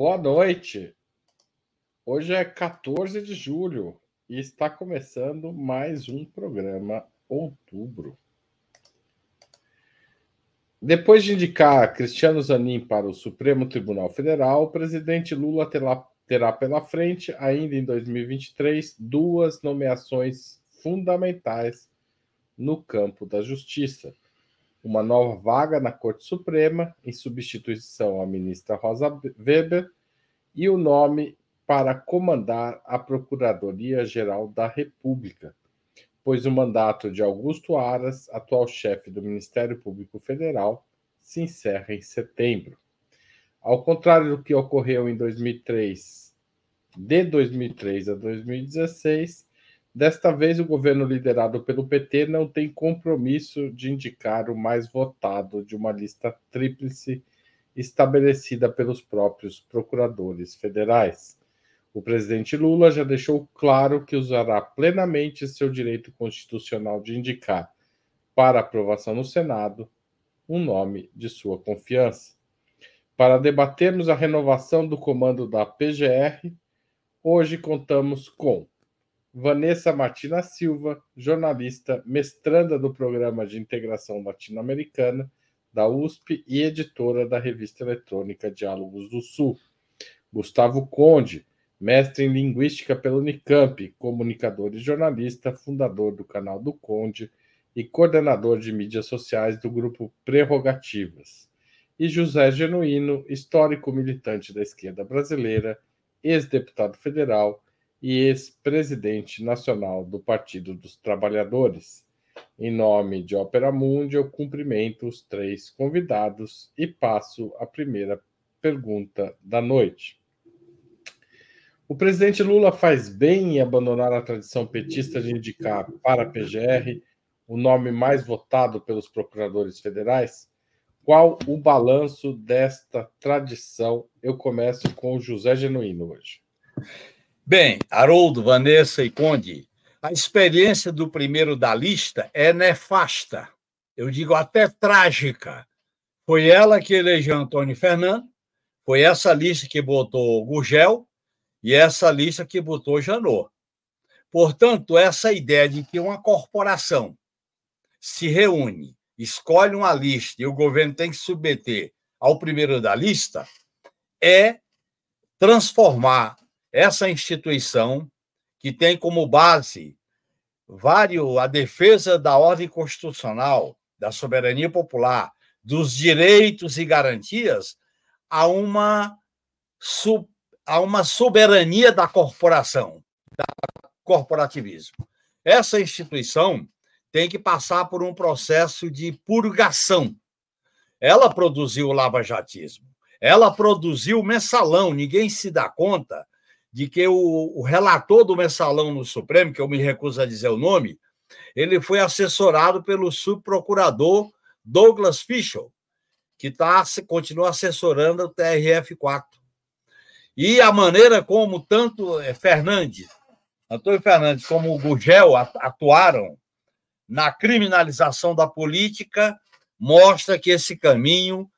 Boa noite. Hoje é 14 de julho e está começando mais um programa Outubro. Depois de indicar Cristiano Zanin para o Supremo Tribunal Federal, o presidente Lula terá, terá pela frente, ainda em 2023, duas nomeações fundamentais no campo da justiça uma nova vaga na Corte Suprema, em substituição à ministra Rosa Weber, e o nome para comandar a Procuradoria-Geral da República, pois o mandato de Augusto Aras, atual chefe do Ministério Público Federal, se encerra em setembro. Ao contrário do que ocorreu em 2003, de 2003 a 2016, Desta vez, o governo liderado pelo PT não tem compromisso de indicar o mais votado de uma lista tríplice estabelecida pelos próprios procuradores federais. O presidente Lula já deixou claro que usará plenamente seu direito constitucional de indicar, para aprovação no Senado, um nome de sua confiança. Para debatermos a renovação do comando da PGR, hoje contamos com Vanessa Martina Silva, jornalista, mestranda do Programa de Integração Latino-Americana da USP e editora da revista eletrônica Diálogos do Sul. Gustavo Conde, mestre em Linguística pela Unicamp, comunicador e jornalista, fundador do canal do Conde e coordenador de mídias sociais do grupo Prerrogativas. E José Genuíno, histórico militante da esquerda brasileira, ex-deputado federal e ex-presidente nacional do Partido dos Trabalhadores. Em nome de Ópera Mundi, eu cumprimento os três convidados e passo a primeira pergunta da noite. O presidente Lula faz bem em abandonar a tradição petista de indicar para a PGR o nome mais votado pelos procuradores federais? Qual o balanço desta tradição? Eu começo com o José Genuíno hoje. Bem, Haroldo, Vanessa e Conde, a experiência do primeiro da lista é nefasta, eu digo até trágica. Foi ela que elegeu Antônio Fernando, foi essa lista que botou Gugel e essa lista que botou Janot. Portanto, essa ideia de que uma corporação se reúne, escolhe uma lista e o governo tem que submeter ao primeiro da lista é transformar essa instituição que tem como base vários a defesa da ordem constitucional, da soberania popular, dos direitos e garantias a uma a uma soberania da corporação, da corporativismo. Essa instituição tem que passar por um processo de purgação. Ela produziu o lava-jatismo, ela produziu o mensalão, ninguém se dá conta de que o, o relator do mensalão no Supremo, que eu me recuso a dizer o nome, ele foi assessorado pelo subprocurador Douglas Fischel, que tá, continua assessorando o TRF4. E a maneira como tanto eh, Fernandes, Antônio Fernandes, como o Gugel atuaram na criminalização da política mostra que esse caminho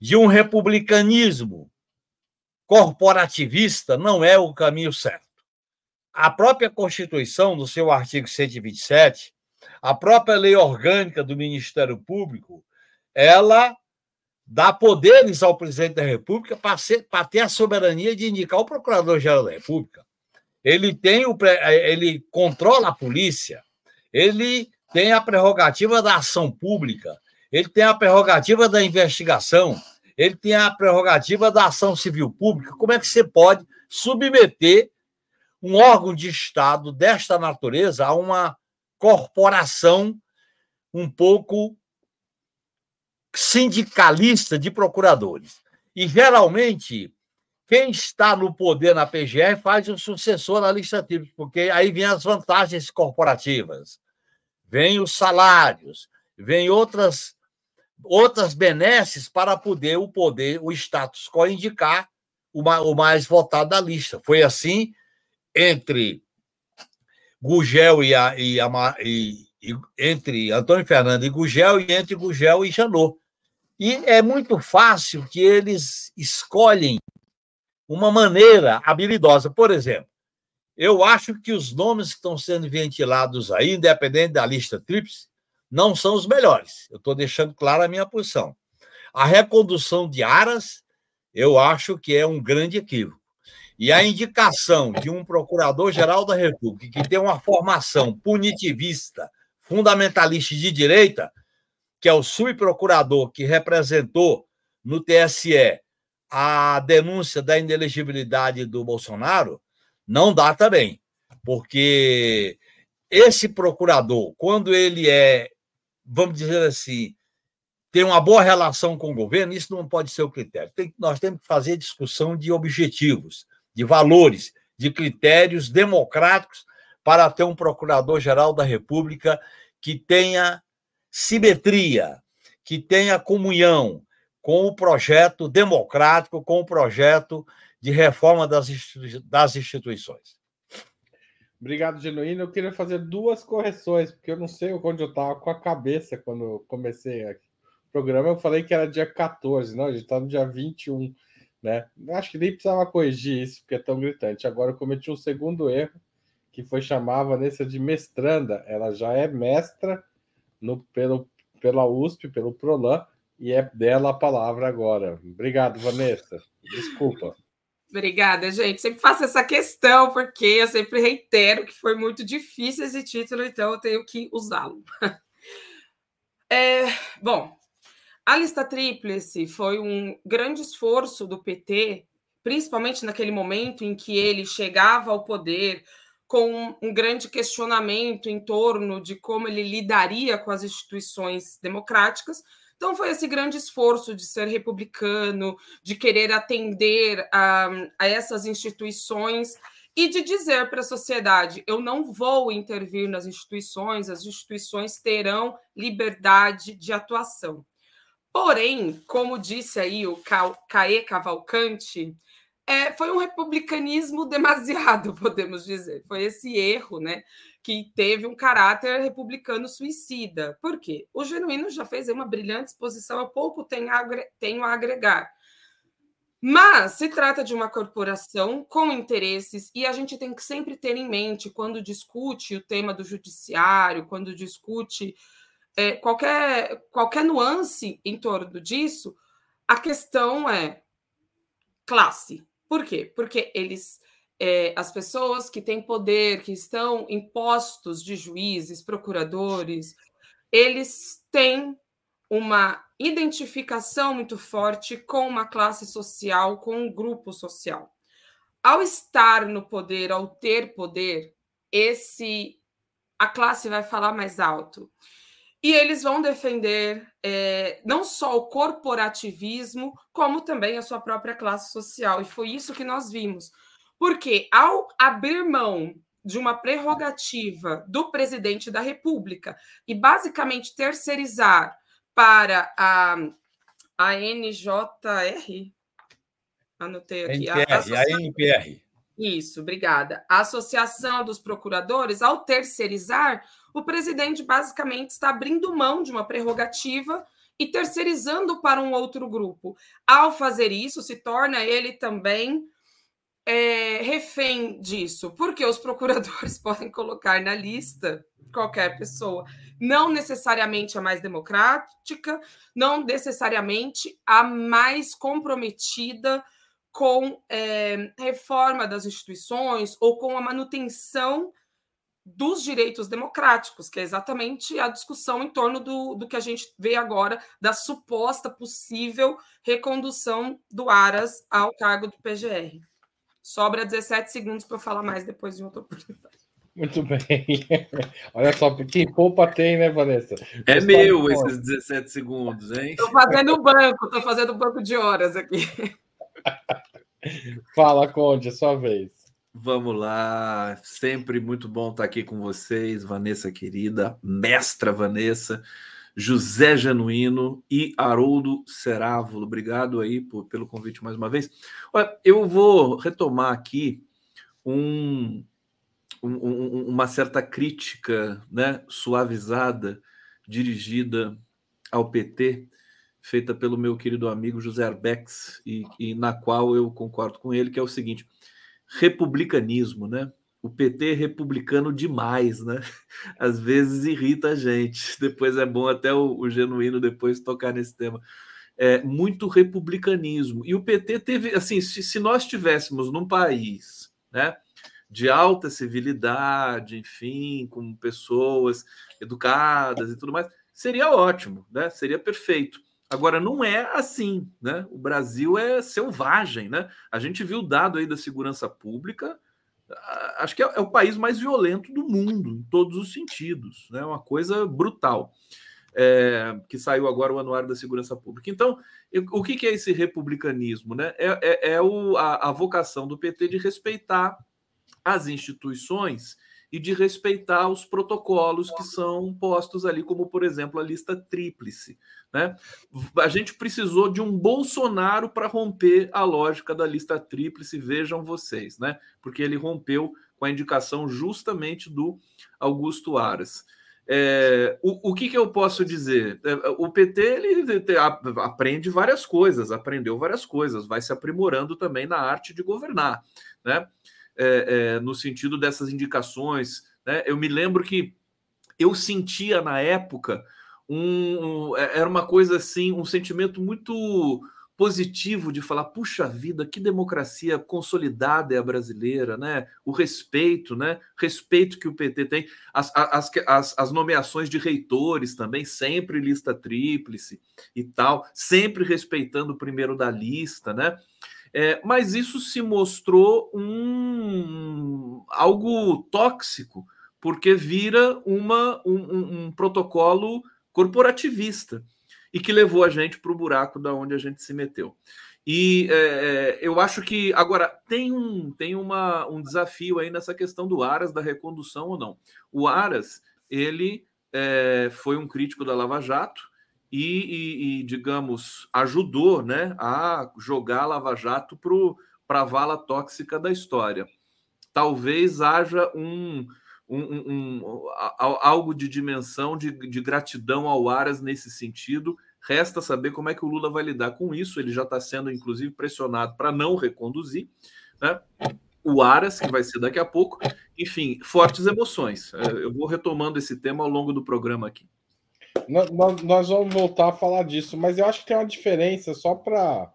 de um republicanismo corporativista não é o caminho certo. A própria Constituição, no seu artigo 127, a própria lei orgânica do Ministério Público, ela dá poderes ao presidente da República para, ser, para ter a soberania de indicar o Procurador-Geral da República. Ele tem o ele controla a polícia, ele tem a prerrogativa da ação pública, ele tem a prerrogativa da investigação, ele tem a prerrogativa da ação civil pública. Como é que você pode submeter um órgão de Estado desta natureza a uma corporação um pouco sindicalista de procuradores? E, geralmente, quem está no poder na PGR faz o sucessor na lista típica, porque aí vem as vantagens corporativas, vem os salários, vem outras outras benesses para poder o poder, o status quo indicar o, o mais votado da lista. Foi assim entre Gugel e, a, e, a, e, e entre Antônio Fernando e Gugel e entre Gugel e Janot. E é muito fácil que eles escolhem uma maneira habilidosa. Por exemplo, eu acho que os nomes que estão sendo ventilados aí, independente da lista tríplice, não são os melhores. Eu estou deixando clara a minha posição. A recondução de Aras, eu acho que é um grande equívoco. E a indicação de um procurador-geral da República que tem uma formação punitivista, fundamentalista de direita, que é o subprocurador que representou no TSE a denúncia da inelegibilidade do Bolsonaro, não dá também. Porque esse procurador, quando ele é, vamos dizer assim, tem uma boa relação com o governo, isso não pode ser o critério. Tem, nós temos que fazer discussão de objetivos, de valores, de critérios democráticos para ter um procurador-geral da República que tenha simetria, que tenha comunhão com o projeto democrático, com o projeto de reforma das, das instituições. Obrigado, Genuíno. Eu queria fazer duas correções, porque eu não sei onde eu estava com a cabeça quando comecei o programa. Eu falei que era dia 14, não, a gente está no dia 21, né? Acho que nem precisava corrigir isso, porque é tão gritante. Agora eu cometi um segundo erro, que foi chamar a Vanessa de mestranda. Ela já é mestra no, pelo, pela USP, pelo Prolan, e é dela a palavra agora. Obrigado, Vanessa. Desculpa. Obrigada, gente. Sempre faço essa questão, porque eu sempre reitero que foi muito difícil esse título, então eu tenho que usá-lo. É, bom, a lista tríplice foi um grande esforço do PT, principalmente naquele momento em que ele chegava ao poder com um grande questionamento em torno de como ele lidaria com as instituições democráticas. Então, foi esse grande esforço de ser republicano, de querer atender a, a essas instituições e de dizer para a sociedade: eu não vou intervir nas instituições, as instituições terão liberdade de atuação. Porém, como disse aí o Caê Cavalcante, é, foi um republicanismo demasiado, podemos dizer. Foi esse erro, né? Que teve um caráter republicano suicida. Por quê? O Genuíno já fez uma brilhante exposição, eu pouco tenho a agregar. Mas se trata de uma corporação com interesses, e a gente tem que sempre ter em mente, quando discute o tema do judiciário, quando discute é, qualquer, qualquer nuance em torno disso, a questão é classe. Por quê? Porque eles, é, as pessoas que têm poder, que estão em postos de juízes, procuradores, eles têm uma identificação muito forte com uma classe social, com um grupo social. Ao estar no poder, ao ter poder, esse a classe vai falar mais alto. E eles vão defender é, não só o corporativismo, como também a sua própria classe social. E foi isso que nós vimos. Porque ao abrir mão de uma prerrogativa do presidente da República e basicamente terceirizar para a, a NJR, anotei aqui, NPR, a, a, a NPR. Isso, obrigada. A Associação dos Procuradores, ao terceirizar, o presidente basicamente está abrindo mão de uma prerrogativa e terceirizando para um outro grupo. Ao fazer isso, se torna ele também é, refém disso, porque os procuradores podem colocar na lista qualquer pessoa, não necessariamente a mais democrática, não necessariamente a mais comprometida com é, reforma das instituições ou com a manutenção dos direitos democráticos, que é exatamente a discussão em torno do, do que a gente vê agora da suposta possível recondução do Aras ao cargo do PGR. Sobra 17 segundos para eu falar mais depois de outra oportunidade. Muito bem. Olha só, quem poupa tem, né, Vanessa? É meu esses 17 segundos, hein? Estou fazendo banco, estou fazendo banco de horas aqui. Fala, Conde, sua vez. Vamos lá, sempre muito bom estar aqui com vocês, Vanessa querida, mestra Vanessa, José Genuíno e Haroldo Cerávulo. Obrigado aí por, pelo convite mais uma vez. Olha, eu vou retomar aqui um, um, uma certa crítica né, suavizada dirigida ao PT, feita pelo meu querido amigo José Arbex, e, e na qual eu concordo com ele, que é o seguinte: republicanismo, né? O PT é republicano demais, né? Às vezes irrita a gente. Depois é bom até o, o genuíno depois tocar nesse tema. É, muito republicanismo. E o PT teve, assim, se, se nós tivéssemos num país, né? de alta civilidade, enfim, com pessoas educadas e tudo mais, seria ótimo, né? Seria perfeito. Agora não é assim, né? O Brasil é selvagem, né? A gente viu o dado aí da segurança pública, acho que é, é o país mais violento do mundo, em todos os sentidos, né? Uma coisa brutal. É, que saiu agora o Anuário da Segurança Pública. Então, o que, que é esse republicanismo? Né? É, é, é o, a, a, vocação do PT de respeitar as instituições e de respeitar os protocolos que são postos ali, como, por exemplo, a lista tríplice. Né? A gente precisou de um Bolsonaro para romper a lógica da lista tríplice, vejam vocês, né? porque ele rompeu com a indicação justamente do Augusto Aras. É, o, o que, que, eu posso dizer? É, o PT ele aprende várias coisas, aprendeu várias coisas, vai se aprimorando também na arte de governar. Né? é, é, no sentido dessas indicações. Né? Eu me lembro que eu sentia na época um, um, é, era uma coisa assim, um sentimento muito positivo de falar, puxa vida, que democracia consolidada é a brasileira, né? O respeito, né? Respeito que o PT tem, as, as, as, as nomeações de reitores também, sempre lista tríplice e tal, sempre respeitando o primeiro da lista, né? É, mas isso se mostrou um, algo tóxico, porque vira uma, um, um protocolo corporativista e que levou a gente para o buraco da onde a gente se meteu. E é, é, eu acho que agora tem um tem uma, um desafio aí nessa questão do Aras da recondução ou não. O Aras ele é, foi um crítico da Lava Jato e, e, e, digamos, ajudou né, a jogar a Lava Jato para a vala tóxica da história. Talvez haja um, um, um, um algo de dimensão de, de, gratidão ao Aras nesse sentido. Resta saber como é que o Lula vai lidar com isso. Ele já está sendo, inclusive, pressionado para não reconduzir. Né? O Aras, que vai ser daqui a pouco. Enfim, fortes emoções. É, eu vou retomando esse tema ao longo do programa aqui. Nós, vamos voltar a falar disso, mas eu acho que tem uma diferença só para.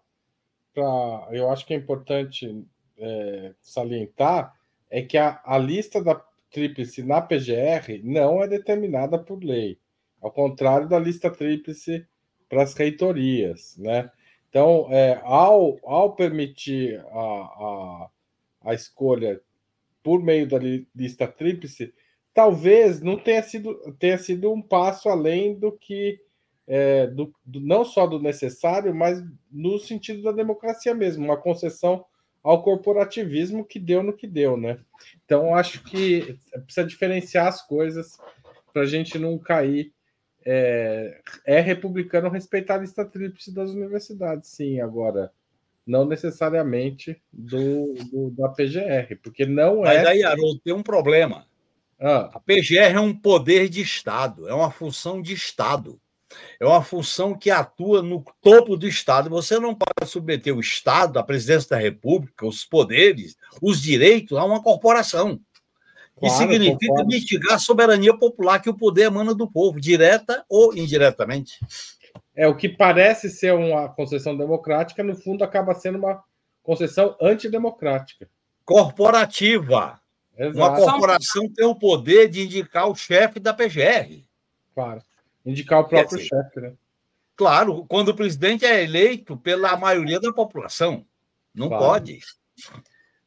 Eu acho que é importante é, salientar é que a, a lista da tríplice na PGR não é determinada por lei, ao contrário da lista tríplice para as reitorias, né? Então, é, ao, ao permitir a, a, a escolha por meio da lista tríplice, talvez não tenha sido, tenha sido um passo além do que é, do, do, não só do necessário, mas no sentido da democracia mesmo, uma concessão ao corporativismo que deu no que deu, né? Então acho que precisa diferenciar as coisas para a gente não cair. É, é, republicano respeitar a lista tríplice das universidades, sim. Agora, não necessariamente do, do da PGR, porque não é. Mas aí, Haroldo, tem um problema. Ah. A PGR é um poder de Estado, é uma função de Estado. É uma função que atua no topo do Estado. Você não pode submeter o Estado, a presidência da República, os poderes, os direitos a uma corporação. Claro, significa concordo. mitigar a soberania popular, que o poder emana do povo, direta ou indiretamente. É o que parece ser uma concessão democrática, no fundo acaba sendo uma concessão antidemocrática. Corporativa. Exato. Uma corporação tem o poder de indicar o chefe da PGR. Claro. Indicar o próprio chefe, né? Claro, quando o presidente é eleito pela maioria da população. Não claro. pode.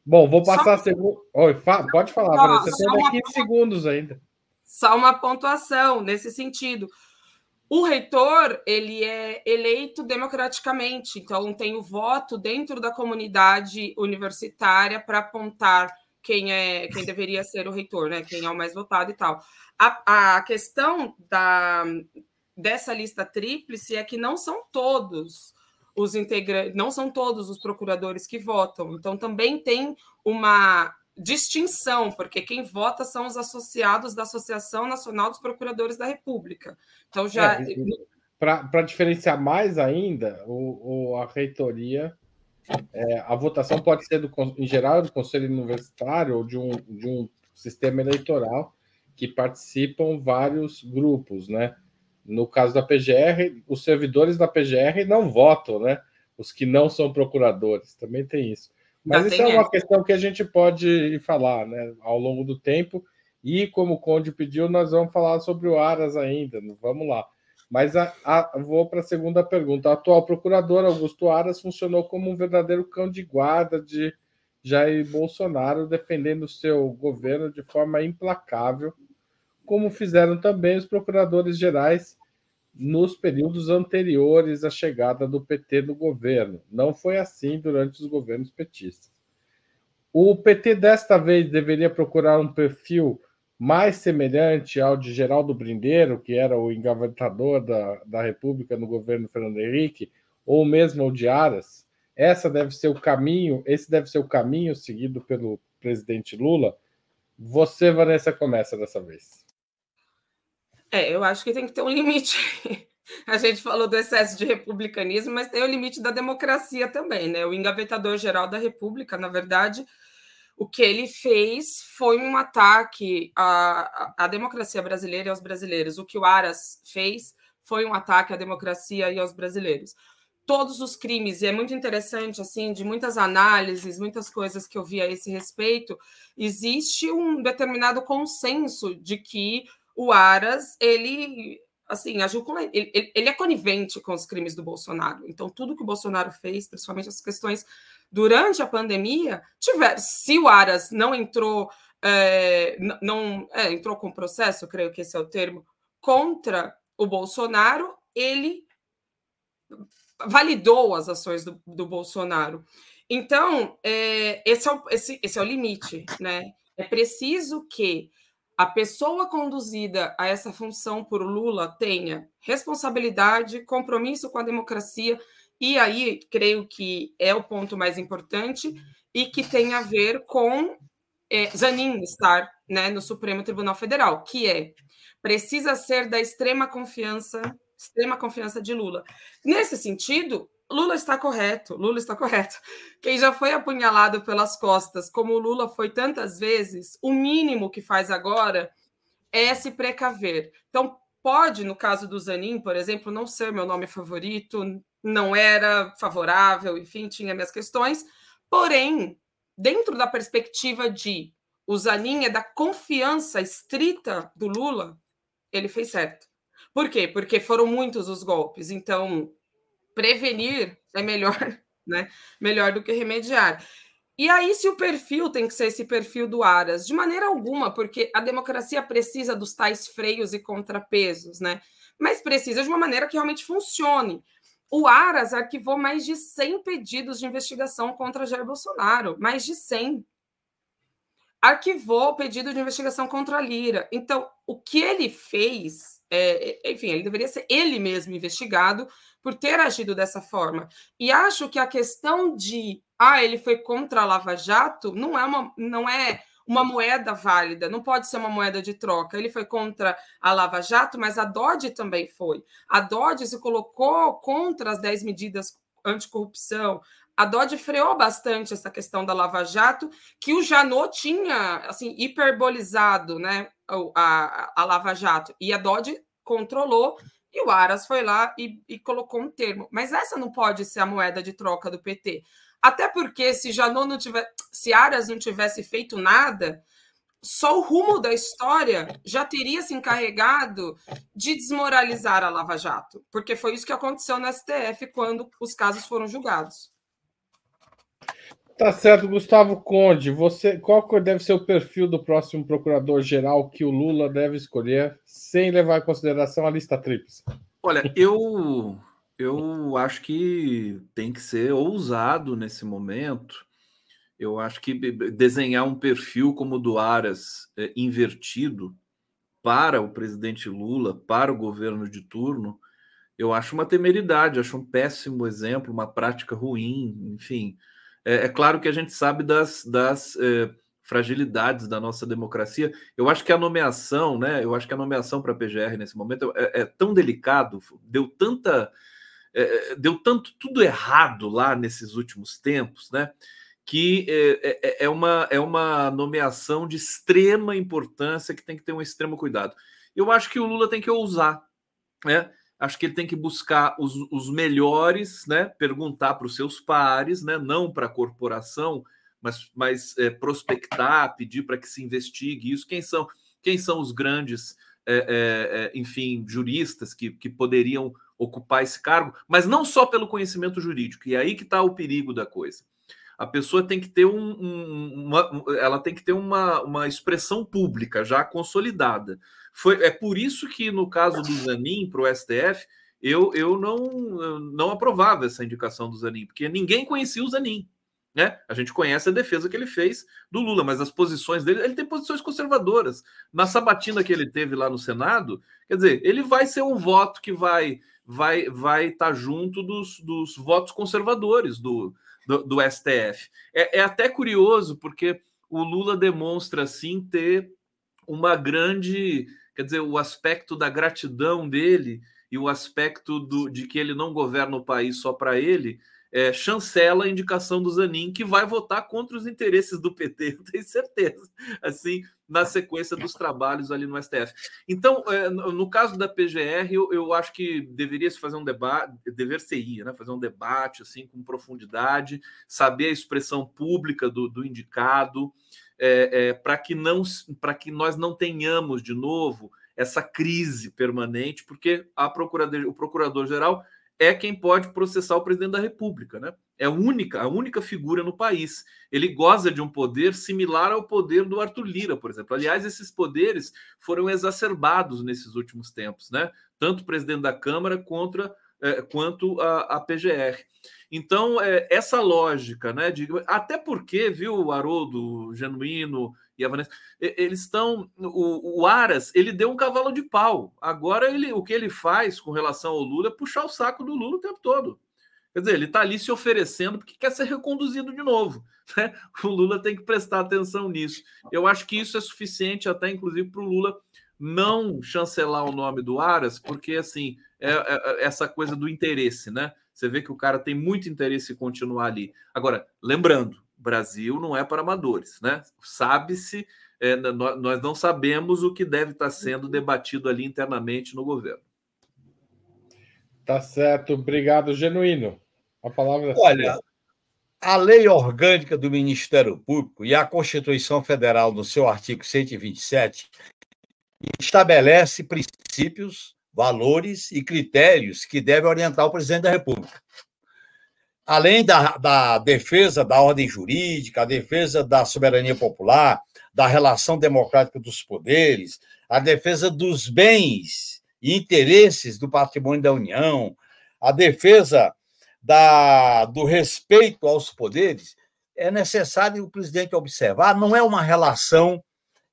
Bom, vou passar a segunda. Oi, pode falar, Você tem uma... 15 segundos ainda. Só uma pontuação nesse sentido. O reitor ele é eleito democraticamente, então tem o voto dentro da comunidade universitária para apontar quem é quem deveria ser o reitor, né? Quem é o mais votado e tal. A, a questão da, dessa lista tríplice é que não são todos os integrantes, não são todos os procuradores que votam. Então também tem uma distinção, porque quem vota são os associados da Associação Nacional dos Procuradores da República. Então já é, para diferenciar mais ainda, o, o a reitoria, é, a votação pode ser, do, em geral, do Conselho Universitário ou de um, de um sistema eleitoral que participam vários grupos, né? No caso da PGR, os servidores da PGR não votam, né? Os que não são procuradores, também tem isso. Mas Já isso é uma essa. questão que a gente pode falar, né? Ao longo do tempo. E como o Conde pediu, nós vamos falar sobre o Aras ainda. Vamos lá. Mas a, a, vou para a segunda pergunta. O atual procurador, Augusto Aras, funcionou como um verdadeiro cão de guarda de Jair Bolsonaro, defendendo seu governo de forma implacável, como fizeram também os procuradores gerais nos períodos anteriores à chegada do PT no governo. Não foi assim durante os governos petistas. O PT desta vez deveria procurar um perfil mais semelhante ao de Geraldo Brindeiro, que era o engavetador da, da República no governo Fernando Henrique, ou mesmo ao de Aras, essa deve ser o caminho, esse deve ser o caminho seguido pelo presidente Lula. Você, Vanessa, começa dessa vez. É, eu acho que tem que ter um limite. A gente falou do excesso de republicanismo, mas tem o limite da democracia também, né? O engavetador geral da República, na verdade, o que ele fez foi um ataque à, à, democracia brasileira e aos brasileiros. O que o Aras fez foi um ataque à democracia e aos brasileiros. Todos os crimes, e é muito interessante, assim, de muitas análises, muitas coisas que eu vi a esse respeito, existe um determinado consenso de que o Aras, ele assim, agiu ele, ele, é conivente com os crimes do Bolsonaro. Então, tudo que o Bolsonaro fez, principalmente as questões durante a pandemia, tiver, se o Aras não entrou, é, não é, entrou com processo, creio que esse é o termo, contra o Bolsonaro, ele validou as ações do, do Bolsonaro. Então, é, esse, é o, esse, esse é o limite, né? É preciso que a pessoa conduzida a essa função por Lula tenha responsabilidade, compromisso com a democracia, e aí creio que é o ponto mais importante, e que tem a ver com é, Zanin estar né, no Supremo Tribunal Federal, que é precisa ser da extrema confiança, extrema confiança de Lula. Nesse sentido, Lula está correto, Lula está correto. Quem já foi apunhalado pelas costas, como o Lula foi tantas vezes, o mínimo que faz agora é se precaver. Então, pode, no caso do Zanin, por exemplo, não ser meu nome favorito, não era favorável, enfim, tinha minhas questões, porém, dentro da perspectiva de o Zanin é da confiança estrita do Lula, ele fez certo. Por quê? Porque foram muitos os golpes. Então, prevenir é melhor, né? Melhor do que remediar. E aí, se o perfil tem que ser esse perfil do Aras, de maneira alguma, porque a democracia precisa dos tais freios e contrapesos, né? Mas precisa de uma maneira que realmente funcione. O Aras arquivou mais de 100 pedidos de investigação contra Jair Bolsonaro, mais de 100. Arquivou o pedido de investigação contra Lira. Então, o que ele fez, é, enfim, ele deveria ser ele mesmo investigado, por ter agido dessa forma. E acho que a questão de ah, ele foi contra a Lava Jato não é uma, não é uma moeda válida, não pode ser uma moeda de troca. Ele foi contra a Lava Jato, mas a Dodge também foi. A Dodge se colocou contra as 10 medidas anticorrupção. A Dodge freou bastante essa questão da Lava Jato, que o Janot tinha assim hiperbolizado, né, a, a, Lava Jato, e a Dodge controlou e o Aras foi lá e, e, colocou um termo. Mas essa não pode ser a moeda de troca do PT. Até porque se Janot não tiver, se Aras não tivesse feito nada, só o rumo da história já teria se encarregado de desmoralizar a Lava Jato, porque foi isso que aconteceu no STF quando os casos foram julgados. Tá certo, Gustavo Conde. Você, qual deve ser o perfil do próximo procurador-geral que o Lula deve escolher, sem levar em consideração a lista tríplice? Olha, eu eu acho que tem que ser ousado nesse momento. Eu acho que desenhar um perfil como o do Aras é, invertido para o presidente Lula, para o governo de turno, eu acho uma temeridade, acho um péssimo exemplo, uma prática ruim, enfim. É, é, claro que a gente sabe das, das é, fragilidades da nossa democracia. Eu acho que a nomeação, né? Eu acho que a nomeação para a PGR nesse momento é, é, tão delicado, deu tanta. É, é, deu tanto tudo errado lá nesses últimos tempos, né? Que é, é, é, uma, é uma nomeação de extrema importância que tem que ter um extremo cuidado. Eu acho que o Lula tem que ousar, né? Acho que ele tem que buscar os, os melhores, né? Perguntar para os seus pares, né? Não para a corporação, mas, mas é, prospectar, pedir para que se investigue isso. Quem são, quem são os grandes, é, é, enfim, juristas que, que poderiam ocupar esse cargo, mas não só pelo conhecimento jurídico, e aí que está o perigo da coisa. A pessoa tem que ter um, um, uma, ela tem que ter uma, uma expressão pública já consolidada. Foi, é por isso que no caso do Zanin para o STF, eu, eu não, não aprovava essa indicação do Zanin, porque ninguém conhecia o Zanin. Né? A gente conhece a defesa que ele fez do Lula, mas as posições dele, ele tem posições conservadoras. Na sabatina que ele teve lá no Senado, quer dizer, ele vai ser um voto que vai vai vai estar tá junto dos, dos votos conservadores do, do, do STF. É, é até curioso, porque o Lula demonstra, assim, ter uma grande. Quer dizer, o aspecto da gratidão dele e o aspecto do, de que ele não governa o país só para ele é, chancela a indicação do Zanin, que vai votar contra os interesses do PT, eu tenho certeza, assim, na sequência dos trabalhos ali no STF. Então, é, no caso da PGR, eu, eu acho que deveria se fazer um debate, dever ser né, fazer um debate assim com profundidade, saber a expressão pública do, do indicado, é, é, para que não para que nós não tenhamos de novo essa crise permanente, porque a procurador, o procurador-geral é quem pode processar o presidente da República, né? É a única, a única figura no país. Ele goza de um poder similar ao poder do Arthur Lira, por exemplo. Aliás, esses poderes foram exacerbados nesses últimos tempos, né? Tanto o presidente da Câmara contra, é, quanto a, PGR. Então, é, essa lógica, né? De, até porque, viu, Haroldo, Genuíno, e a Vanessa, eles estão. O, o, Aras, ele deu um cavalo de pau. Agora, ele, o que ele faz com relação ao Lula é puxar o saco do Lula o tempo todo. Quer dizer, ele está ali se oferecendo porque quer ser reconduzido de novo. Né? O Lula tem que prestar atenção nisso. Eu acho que isso é suficiente, até inclusive, para o Lula não chancelar o nome do Aras, porque assim é, é, é essa coisa do interesse, né? Você vê que o cara tem muito interesse em continuar ali. Agora, lembrando, Brasil não é para amadores, né? Sabe-se, é, nós não sabemos o que deve estar sendo debatido ali internamente no governo. Tá certo, obrigado, Genuíno. A palavra é Olha, a lei orgânica do Ministério Público e a Constituição Federal, no seu artigo 127, estabelece princípios, valores e critérios que devem orientar o presidente da República. Além da, da defesa da ordem jurídica, a defesa da soberania popular, da relação democrática dos poderes, a defesa dos bens e interesses do patrimônio da União, a defesa da, do respeito aos poderes, é necessário o presidente observar, não é uma relação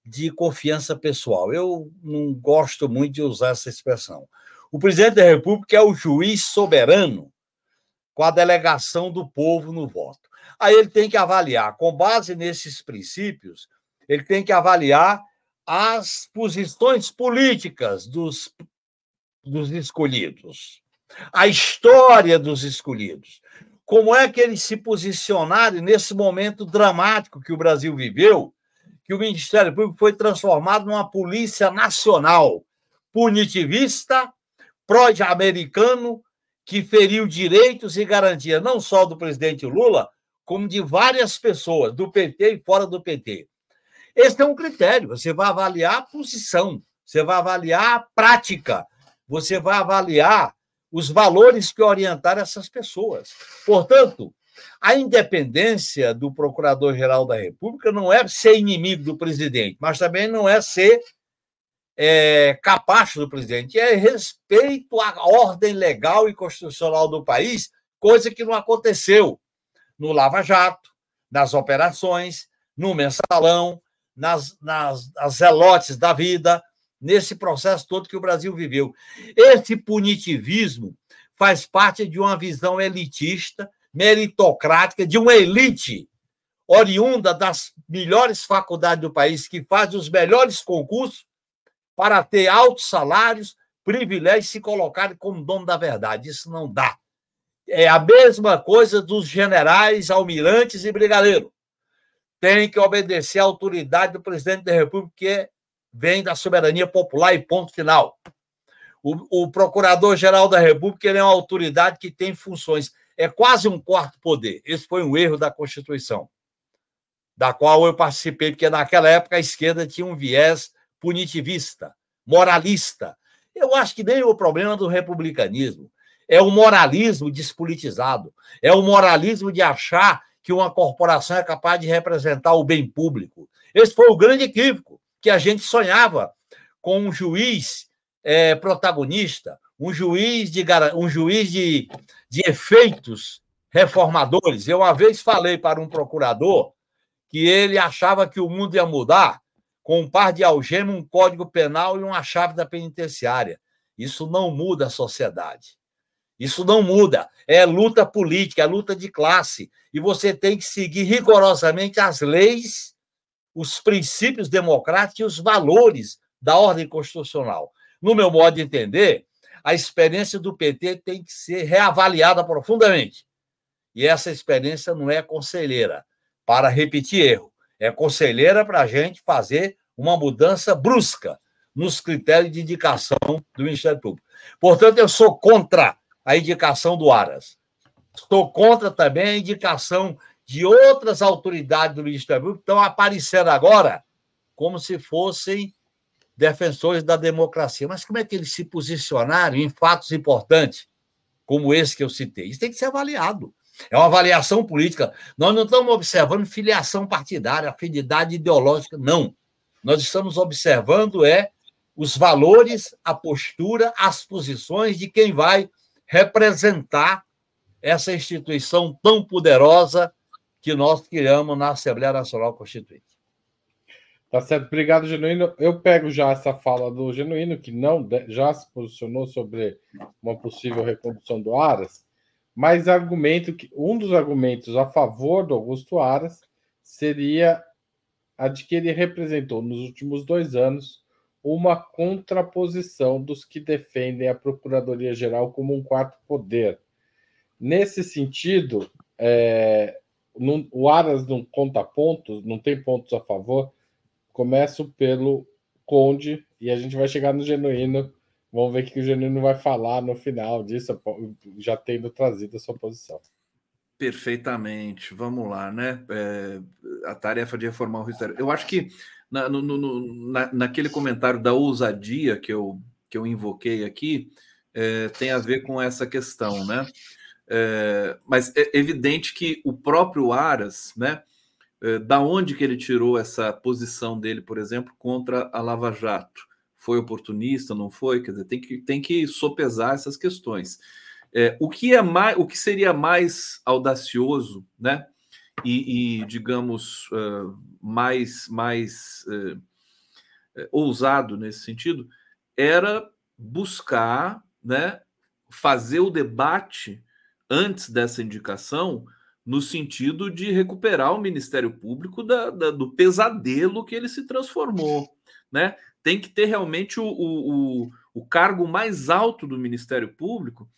de confiança pessoal. Eu não gosto muito de usar essa expressão. O presidente da República é o juiz soberano com a delegação do povo no voto. Aí ele tem que avaliar, com base nesses princípios, ele tem que avaliar as posições políticas dos, dos escolhidos, a história dos escolhidos. Como é que eles se posicionaram nesse momento dramático que o Brasil viveu, que o Ministério Público foi transformado numa polícia nacional, punitivista, pró-americano, que feriu direitos e garantias não só do presidente Lula, como de várias pessoas, do PT e fora do PT. Esse é um critério. Você vai avaliar a posição, você vai avaliar a prática, você vai avaliar os valores que orientaram essas pessoas. Portanto, a independência do Procurador-Geral da República não é ser inimigo do presidente, mas também não é ser é, capacho do presidente, é respeito à ordem legal e constitucional do país, coisa que não aconteceu no Lava Jato, nas operações, no mensalão, nas, nas, nas zelotes da vida, nesse processo todo que o Brasil viveu. Esse punitivismo faz parte de uma visão elitista, meritocrática, de uma elite oriunda das melhores faculdades do país, que faz os melhores concursos para ter altos salários, privilégios, se colocarem como dono da verdade. Isso não dá. É a mesma coisa dos generais, almirantes e brigadeiros. Tem que obedecer à autoridade do presidente da República, que vem da soberania popular e ponto final. O, o Procurador-Geral da República ele é uma autoridade que tem funções. É quase um quarto poder. Esse foi um erro da Constituição, da qual eu participei, porque naquela época a esquerda tinha um viés punitivista, moralista. Eu acho que nem o problema do republicanismo é o moralismo despolitizado, é o moralismo de achar que uma corporação é capaz de representar o bem público. Esse foi o grande equívoco que a gente sonhava com um juiz é, protagonista, um juiz de um juiz de, de efeitos reformadores. Eu uma vez falei para um procurador que ele achava que o mundo ia mudar com um par de algemas, um código penal e uma chave da penitenciária. Isso não muda a sociedade. Isso não muda. É luta política, é luta de classe. E você tem que seguir rigorosamente as leis, os princípios democráticos e os valores da ordem constitucional. No meu modo de entender, a experiência do PT tem que ser reavaliada profundamente. E essa experiência não é conselheira para repetir erro. É conselheira para a gente fazer uma mudança brusca nos critérios de indicação do Ministério Público. Portanto, eu sou contra a indicação do Aras. Estou contra também a indicação de outras autoridades do Ministério Público que estão aparecendo agora como se fossem defensores da democracia. Mas como é que eles se posicionaram em fatos importantes, como esse que eu citei? Isso tem que ser avaliado. É uma avaliação política. Nós não estamos observando filiação partidária, afinidade ideológica, não. Nós estamos observando é os valores, a postura, as posições de quem vai representar essa instituição tão poderosa que nós criamos na Assembleia Nacional Constituinte. Tá certo, obrigado, Genuíno. Eu pego já essa fala do Genuíno, que não já se posicionou sobre uma possível recondução do Aras, mas argumento que um dos argumentos a favor do Augusto Aras seria a de que ele representou nos últimos dois anos uma contraposição dos que defendem a Procuradoria-Geral como um quarto poder. Nesse sentido, é, não, o Aras não conta pontos, não tem pontos a favor. Começo pelo Conde e a gente vai chegar no Genuíno. Vamos ver o que o Genuíno vai falar no final disso, já tendo trazido a sua posição. Perfeitamente. Vamos lá, né? É, a tarefa de reformar o Ministério. Eu acho que na, no, no, na, naquele comentário da ousadia que eu, que eu invoquei aqui, é, tem a ver com essa questão, né? É, mas é evidente que o próprio Aras, né? É, da onde que ele tirou essa posição dele, por exemplo, contra a Lava Jato? Foi oportunista, não foi? Quer dizer, tem que, tem que sopesar essas questões. É, o que é mais, o que seria mais audacioso, né? E, e digamos uh, mais, mais uh, ousado nesse sentido, era buscar né, fazer o debate antes dessa indicação no sentido de recuperar o Ministério Público da, da, do pesadelo que ele se transformou. Né? Tem que ter realmente o, o, o cargo mais alto do Ministério Público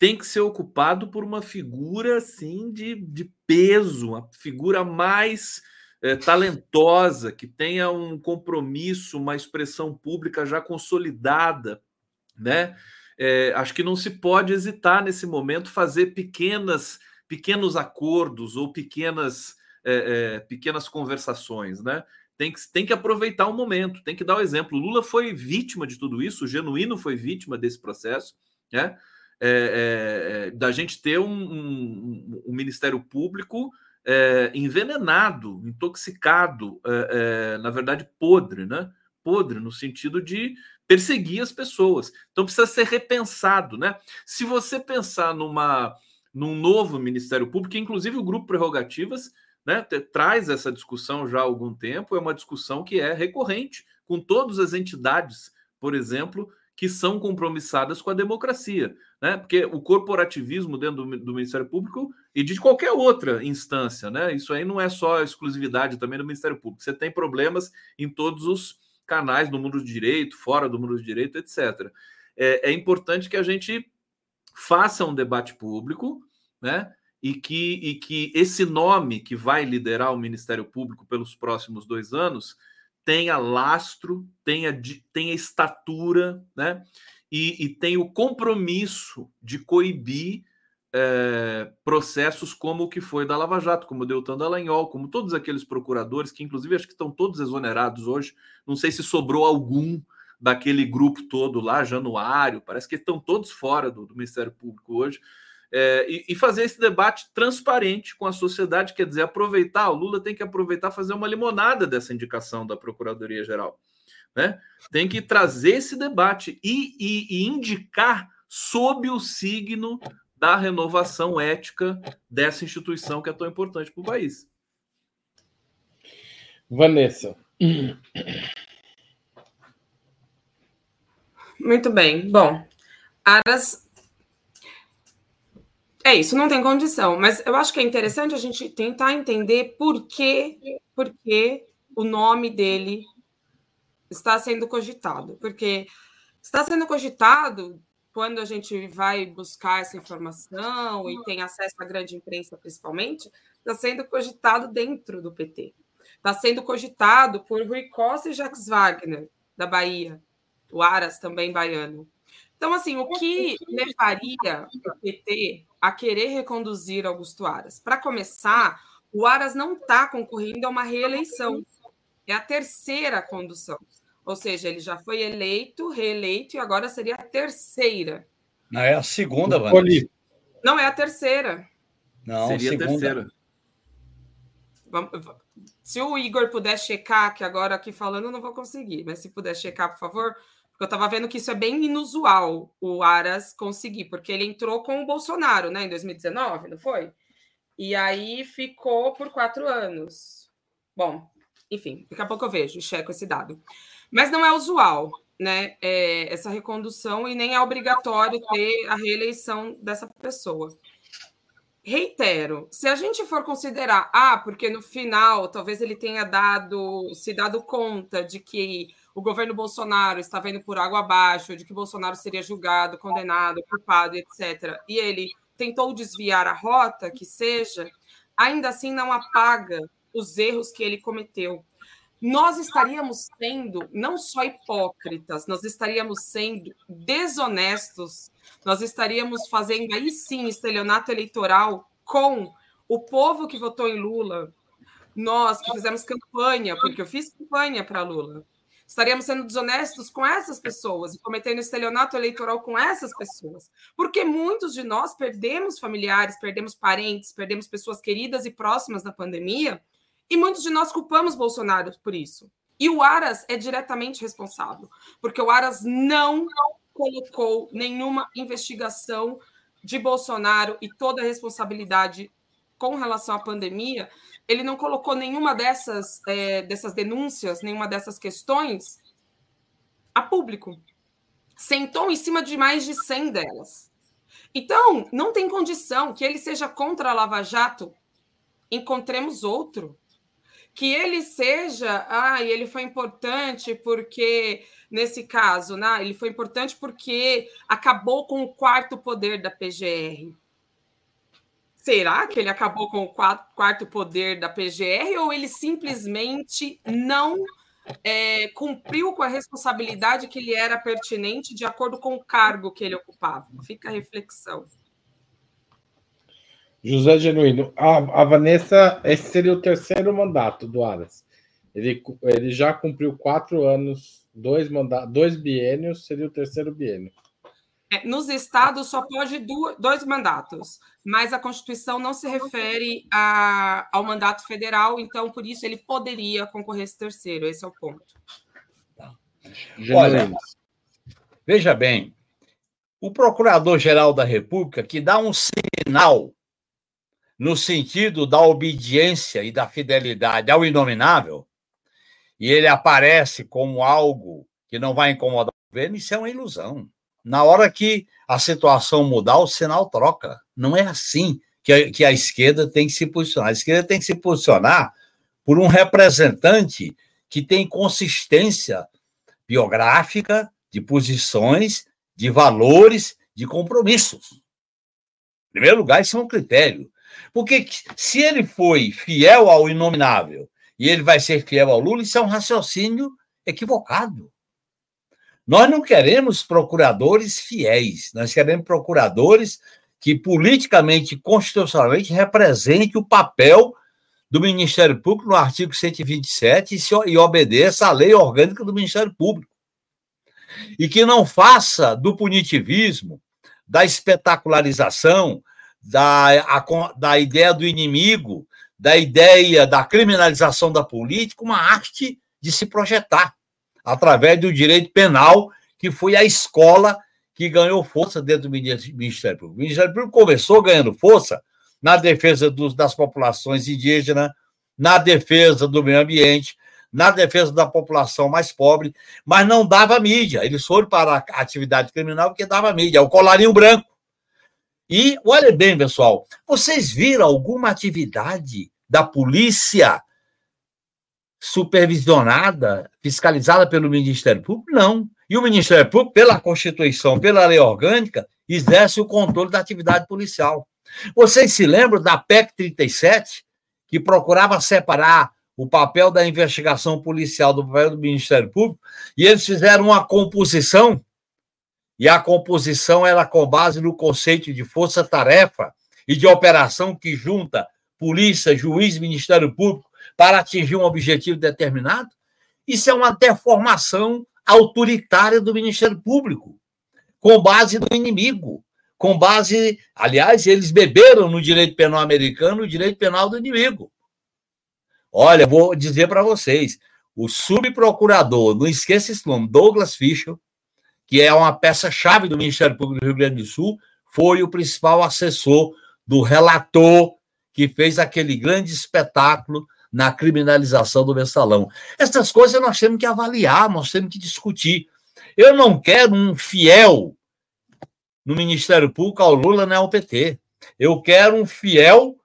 tem que ser ocupado por uma figura assim de, de peso, uma figura mais é, talentosa, que tenha um compromisso, uma expressão pública já consolidada, né? É, acho que não se pode hesitar nesse momento fazer pequenas, pequenos acordos ou pequenas, é, pequenas conversações, né? Tem que, tem que aproveitar o momento, tem que dar o exemplo. Lula foi vítima de tudo isso, o Genuíno foi vítima desse processo, né? da gente ter um, um, um Ministério Público é, envenenado, intoxicado, é, é, na verdade, podre, né? Podre no sentido de perseguir as pessoas. Então precisa ser repensado, né? Se você pensar numa num novo Ministério Público, inclusive o grupo Prerrogativas né, traz essa discussão já há algum tempo, é uma discussão que é recorrente com todas as entidades, por exemplo, que são compromissadas com a democracia, né? Porque o corporativismo dentro do, do, Ministério Público e de qualquer outra instância, né? Isso aí não é só exclusividade também do Ministério Público. Você tem problemas em todos os canais do mundo do direito, fora do mundo do direito, etc. É, é importante que a gente faça um debate público, né? E que, e que esse nome que vai liderar o Ministério Público pelos próximos dois anos tenha lastro, tenha, tenha estatura, né? E, e tenha o compromisso de coibir é, processos como o que foi da Lava Jato, como o Deltan Dallagnol, como todos aqueles procuradores, que inclusive acho que estão todos exonerados hoje. Não sei se sobrou algum daquele grupo todo lá, Januário, parece que estão todos fora do, do Ministério Público hoje é, e, e, fazer esse debate transparente com a sociedade, quer dizer, aproveitar, o Lula tem que aproveitar fazer uma limonada dessa indicação da Procuradoria-Geral. Né? Tem que trazer esse debate e, e, e indicar sob o signo da renovação ética dessa instituição que é tão importante para o país. Vanessa. Muito bem. Bom, Aras é isso, não tem condição. Mas eu acho que é interessante a gente tentar entender por que, por que o nome dele está sendo cogitado. Porque está sendo cogitado quando a gente vai buscar essa informação e tem acesso à grande imprensa, principalmente, está sendo cogitado dentro do PT. Está sendo cogitado por Rui Costa e Jacques Wagner, da Bahia, o Aras também baiano. Então, assim, o que levaria o PT a querer reconduzir Augusto Aras? Para começar, o Aras não está concorrendo a uma reeleição. É a terceira condução. Ou seja, ele já foi eleito, reeleito e agora seria a terceira. Não é a segunda, Vanessa. Não é a terceira. Não, seria segunda. a terceira. Se o Igor puder checar, que agora aqui falando eu não vou conseguir, mas se puder checar, por favor, eu estava vendo que isso é bem inusual o Aras conseguir, porque ele entrou com o Bolsonaro, né, em 2019, não foi? E aí ficou por quatro anos. Bom, enfim, daqui a pouco eu vejo, checo esse dado. Mas não é usual, né, é, essa recondução e nem é obrigatório ter a reeleição dessa pessoa. Reitero, se a gente for considerar, ah, porque no final talvez ele tenha dado, se dado conta de que o governo Bolsonaro estava indo por água abaixo, de que Bolsonaro seria julgado, condenado, culpado, etc., e ele tentou desviar a rota, que seja, ainda assim não apaga os erros que ele cometeu. Nós estaríamos sendo não só hipócritas, nós estaríamos sendo desonestos, nós estaríamos fazendo aí sim estelionato eleitoral com o povo que votou em Lula, nós que fizemos campanha, porque eu fiz campanha para Lula, estaríamos sendo desonestos com essas pessoas e cometendo estelionato eleitoral com essas pessoas. Porque muitos de nós perdemos familiares, perdemos parentes, perdemos pessoas queridas e próximas na pandemia, e muitos de nós culpamos Bolsonaro por isso. E o Aras é diretamente responsável, porque o Aras não colocou nenhuma investigação de Bolsonaro e toda a responsabilidade com relação à pandemia ele não colocou nenhuma dessas, é, dessas denúncias, nenhuma dessas questões a público. Sentou em cima de mais de 100 delas. Então, não tem condição que ele seja contra a Lava Jato. Encontremos outro. Que ele seja, ah, ele foi importante porque, nesse caso, né, ele foi importante porque acabou com o quarto poder da PGR. Será que ele acabou com o quarto poder da PGR ou ele simplesmente não é, cumpriu com a responsabilidade que lhe era pertinente de acordo com o cargo que ele ocupava? Fica a reflexão. José Genuíno, a, a Vanessa, esse seria o terceiro mandato do Aras. Ele, ele já cumpriu quatro anos, dois, manda, dois biênios, seria o terceiro biênio. É, nos estados só pode dois mandatos, mas a Constituição não se refere a, ao mandato federal, então por isso ele poderia concorrer esse terceiro. Esse é o ponto. Tá. Olha, veja bem, o Procurador-Geral da República que dá um sinal no sentido da obediência e da fidelidade ao inominável, e ele aparece como algo que não vai incomodar governo, isso é uma ilusão. Na hora que a situação mudar, o sinal troca. Não é assim que a, que a esquerda tem que se posicionar. A esquerda tem que se posicionar por um representante que tem consistência biográfica, de posições, de valores, de compromissos. Em primeiro lugar, isso é um critério. Porque se ele foi fiel ao inominável e ele vai ser fiel ao Lula, isso é um raciocínio equivocado. Nós não queremos procuradores fiéis, nós queremos procuradores que politicamente, constitucionalmente, representem o papel do Ministério Público no artigo 127 e obedeça à lei orgânica do Ministério Público. E que não faça do punitivismo, da espetacularização, da, a, da ideia do inimigo, da ideia da criminalização da política, uma arte de se projetar através do direito penal, que foi a escola que ganhou força dentro do Ministério Público. O Ministério Público começou ganhando força na defesa dos, das populações indígenas, na defesa do meio ambiente, na defesa da população mais pobre, mas não dava mídia. Eles foram para a atividade criminal porque dava mídia, é o colarinho branco. E olha bem, pessoal, vocês viram alguma atividade da polícia supervisionada, fiscalizada pelo Ministério Público? Não. E o Ministério Público, pela Constituição, pela lei orgânica, exerce o controle da atividade policial. Vocês se lembram da PEC 37, que procurava separar o papel da investigação policial do papel do Ministério Público, e eles fizeram uma composição e a composição era com base no conceito de força-tarefa e de operação que junta polícia, juiz, Ministério Público para atingir um objetivo determinado. Isso é uma deformação autoritária do Ministério Público, com base no inimigo, com base, aliás, eles beberam no direito penal americano o direito penal do inimigo. Olha, vou dizer para vocês, o subprocurador, não esqueça esse nome, Douglas Fischer, que é uma peça-chave do Ministério Público do Rio Grande do Sul, foi o principal assessor do relator que fez aquele grande espetáculo na criminalização do mensalão. Essas coisas nós temos que avaliar, nós temos que discutir. Eu não quero um fiel no Ministério Público ao Lula nem ao PT. Eu quero um fiel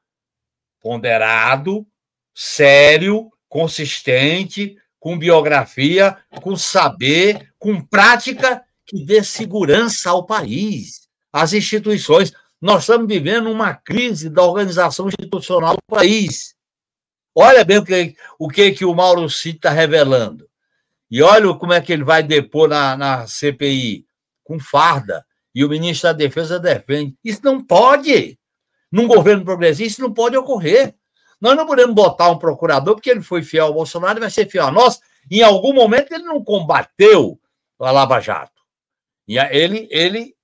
ponderado, sério, consistente, com biografia, com saber, com prática que dê segurança ao país, às instituições. Nós estamos vivendo uma crise da organização institucional do país. Olha bem o que o, que, que o Mauro Cid está revelando. E olha como é que ele vai depor na, na CPI, com farda. E o ministro da Defesa defende. Isso não pode. Num governo progressista, isso não pode ocorrer. Nós não podemos botar um procurador porque ele foi fiel ao Bolsonaro vai ser fiel a nós. Em algum momento ele não combateu a Lava Jato. E ele, ele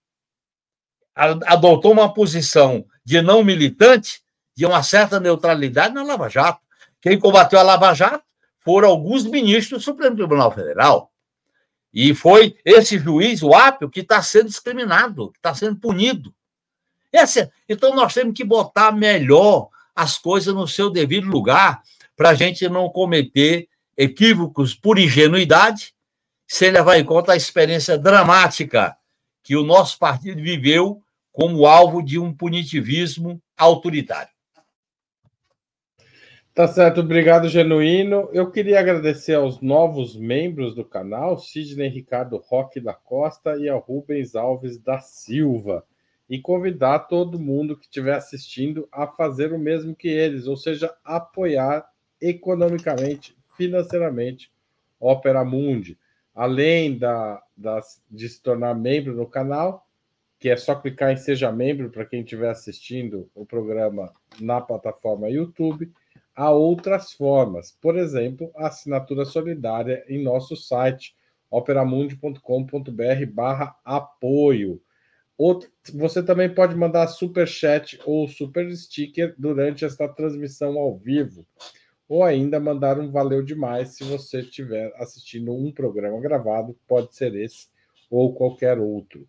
adotou uma posição de não militante, de uma certa neutralidade na Lava Jato. Quem combateu a Lava Jato foram alguns ministros do Supremo Tribunal Federal. E foi esse juiz, o Apio, que está sendo discriminado, que está sendo punido. Essa, então, nós temos que botar melhor as coisas no seu devido lugar para a gente não cometer equívocos por ingenuidade sem levar em conta a experiência dramática que o nosso partido viveu como alvo de um punitivismo autoritário. Tá certo, obrigado, Genuíno. Eu queria agradecer aos novos membros do canal, Sidney Ricardo Roque da Costa e a Rubens Alves da Silva, e convidar todo mundo que estiver assistindo a fazer o mesmo que eles, ou seja, apoiar economicamente, financeiramente, Opera Mundi além da, da, de se tornar membro no canal, que é só clicar em Seja Membro para quem estiver assistindo o programa na plataforma YouTube, há outras formas. Por exemplo, a assinatura solidária em nosso site operamundi.com.br barra apoio. Você também pode mandar super chat ou super sticker durante esta transmissão ao vivo ou ainda mandar um valeu demais se você estiver assistindo um programa gravado, pode ser esse ou qualquer outro.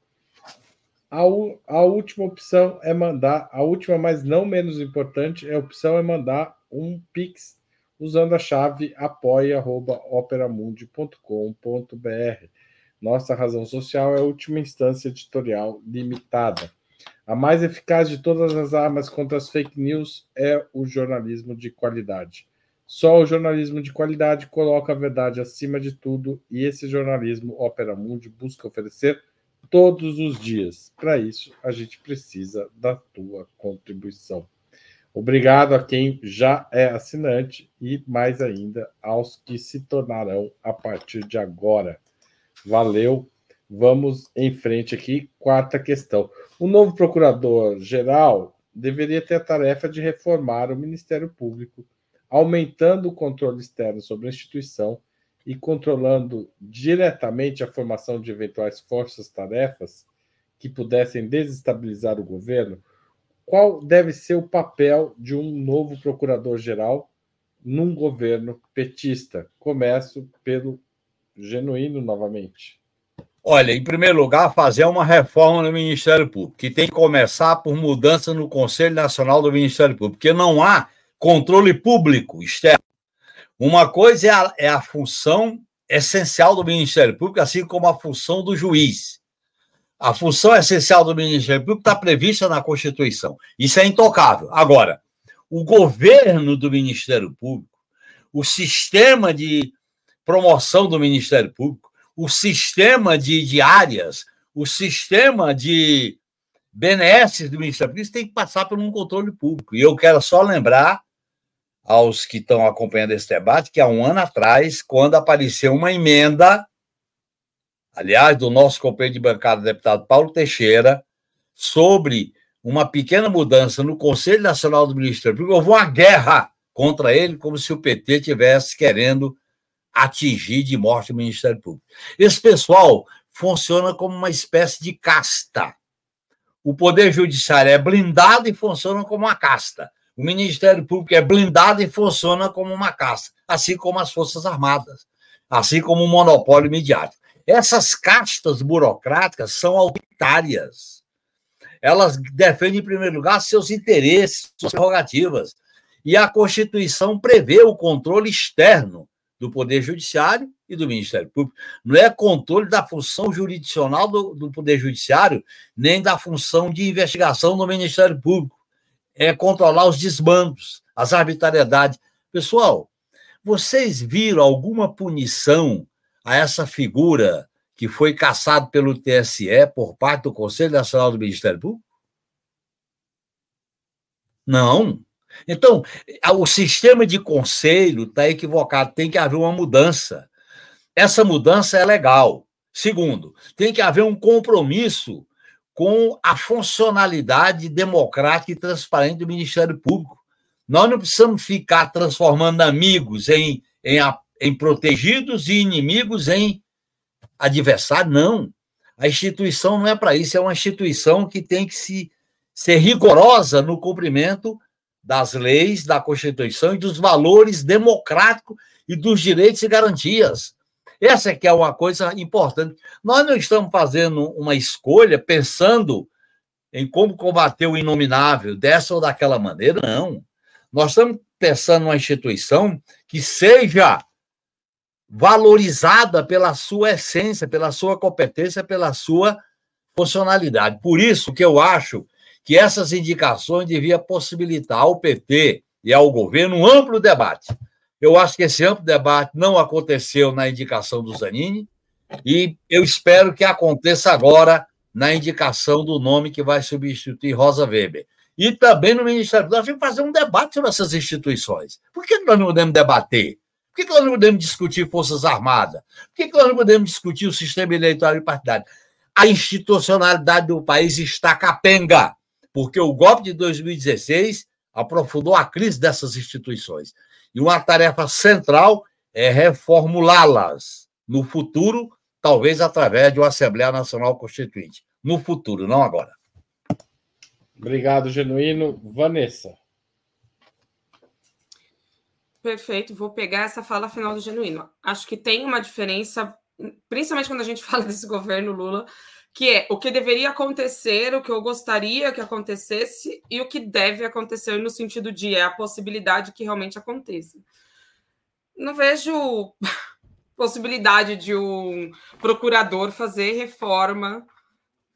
A, a, última opção é mandar, a última, mas não menos importante, é a opção é mandar um Pix usando a chave apoia.operamundi.com.br. Nossa razão social é a última instância editorial limitada. A mais eficaz de todas as armas contra as fake news é o jornalismo de qualidade. Só o jornalismo de qualidade coloca a verdade acima de tudo e esse jornalismo Opera Mundi busca oferecer todos os dias. Para isso, a gente precisa da tua contribuição. Obrigado a quem já é assinante e mais ainda aos que se tornarão a partir de agora. Valeu. Vamos em frente aqui. Quarta questão. O novo procurador-geral deveria ter a tarefa de reformar o Ministério Público, aumentando o controle externo sobre a instituição e controlando diretamente a formação de eventuais forças-tarefas que pudessem desestabilizar o governo, qual deve ser o papel de um novo procurador-geral num governo petista? Começo pelo genuíno novamente. Olha, em primeiro lugar, fazer uma reforma no Ministério Público, que tem que começar por mudança no Conselho Nacional do Ministério Público, porque não há controle público externo. Uma coisa é a, é a função essencial do Ministério Público, assim como a função do juiz. A função essencial do Ministério Público está prevista na Constituição. Isso é intocável. Agora, o governo do Ministério Público, o sistema de promoção do Ministério Público, o sistema de, áreas, o sistema de benesses do Ministério Público, isso tem que passar por um controle público. E eu quero só lembrar aos que estão acompanhando esse debate que há um ano atrás, quando apareceu uma emenda, aliás, do nosso companheiro de bancada, deputado Paulo Teixeira, sobre uma pequena mudança no Conselho Nacional do Ministério Público, houve uma guerra contra ele, como se o PT tivesse querendo atingir de morte o Ministério Público. Esse pessoal funciona como uma espécie de casta. O Poder Judiciário é blindado e funciona como uma casta. O Ministério Público é blindado e funciona como uma casta, assim como as Forças Armadas, assim como o monopólio midiático. Essas castas burocráticas são autoritárias. Elas defendem, em primeiro lugar, seus interesses, suas prerrogativas. E a Constituição prevê o controle externo do Poder Judiciário e do Ministério Público. Não é controle da função jurisdicional do, do Poder Judiciário, nem da função de investigação do Ministério Público. É controlar os desmandos, as arbitrariedades. Pessoal, vocês viram alguma punição a essa figura que foi caçado pelo TSE por parte do Conselho Nacional do Ministério Público? Não. Então, o sistema de conselho está equivocado, tem que haver uma mudança. Essa mudança é legal. Segundo, tem que haver um compromisso com a funcionalidade democrática e transparente do Ministério Público. Nós não precisamos ficar transformando amigos em, em, em protegidos e inimigos em adversários, não. A instituição não é para isso, é uma instituição que tem que se, ser rigorosa no cumprimento das leis, da Constituição e dos valores democráticos e dos direitos e garantias. Essa é que é uma coisa importante. Nós não estamos fazendo uma escolha pensando em como combater o inominável dessa ou daquela maneira, não. Nós estamos pensando numa instituição que seja valorizada pela sua essência, pela sua competência, pela sua funcionalidade. Por isso que eu acho que essas indicações deviam possibilitar ao PT e ao governo um amplo debate. Eu acho que esse amplo debate não aconteceu na indicação do Zanini e eu espero que aconteça agora na indicação do nome que vai substituir Rosa Weber. E também no Ministério Nós temos que fazer um debate sobre essas instituições. Por que nós não podemos debater? Por que nós não podemos discutir Forças Armadas? Por que nós não podemos discutir o sistema eleitoral e partidário? A institucionalidade do país está capenga porque o golpe de 2016 aprofundou a crise dessas instituições. E uma tarefa central é reformulá-las no futuro, talvez através de uma Assembleia Nacional Constituinte. No futuro, não agora. Obrigado, Genuíno. Vanessa. Perfeito, vou pegar essa fala final do Genuíno. Acho que tem uma diferença, principalmente quando a gente fala desse governo Lula, que é o que deveria acontecer, o que eu gostaria que acontecesse e o que deve acontecer no sentido de é a possibilidade que realmente aconteça. Não vejo possibilidade de um procurador fazer reforma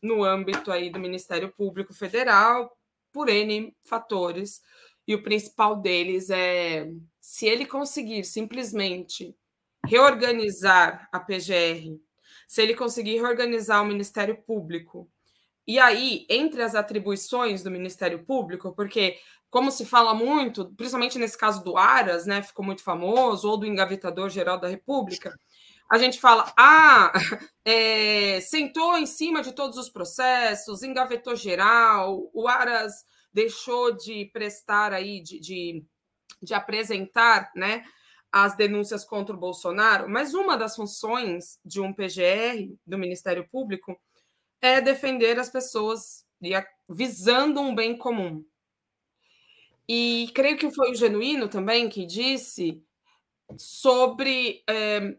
no âmbito aí do Ministério Público Federal por N fatores. E o principal deles é se ele conseguir simplesmente reorganizar a PGR, se ele conseguir reorganizar o Ministério Público. E aí, entre as atribuições do Ministério Público, porque como se fala muito, principalmente nesse caso do Aras, né, ficou muito famoso, ou do engavetador geral da República, a gente fala, ah, é, sentou em cima de todos os processos, engavetou geral, o Aras deixou de prestar aí, de, de, de apresentar, né, as denúncias contra o Bolsonaro, mas uma das funções de um PGR, do Ministério Público, é defender as pessoas visando um bem comum. E creio que foi o Genuíno também que disse sobre é,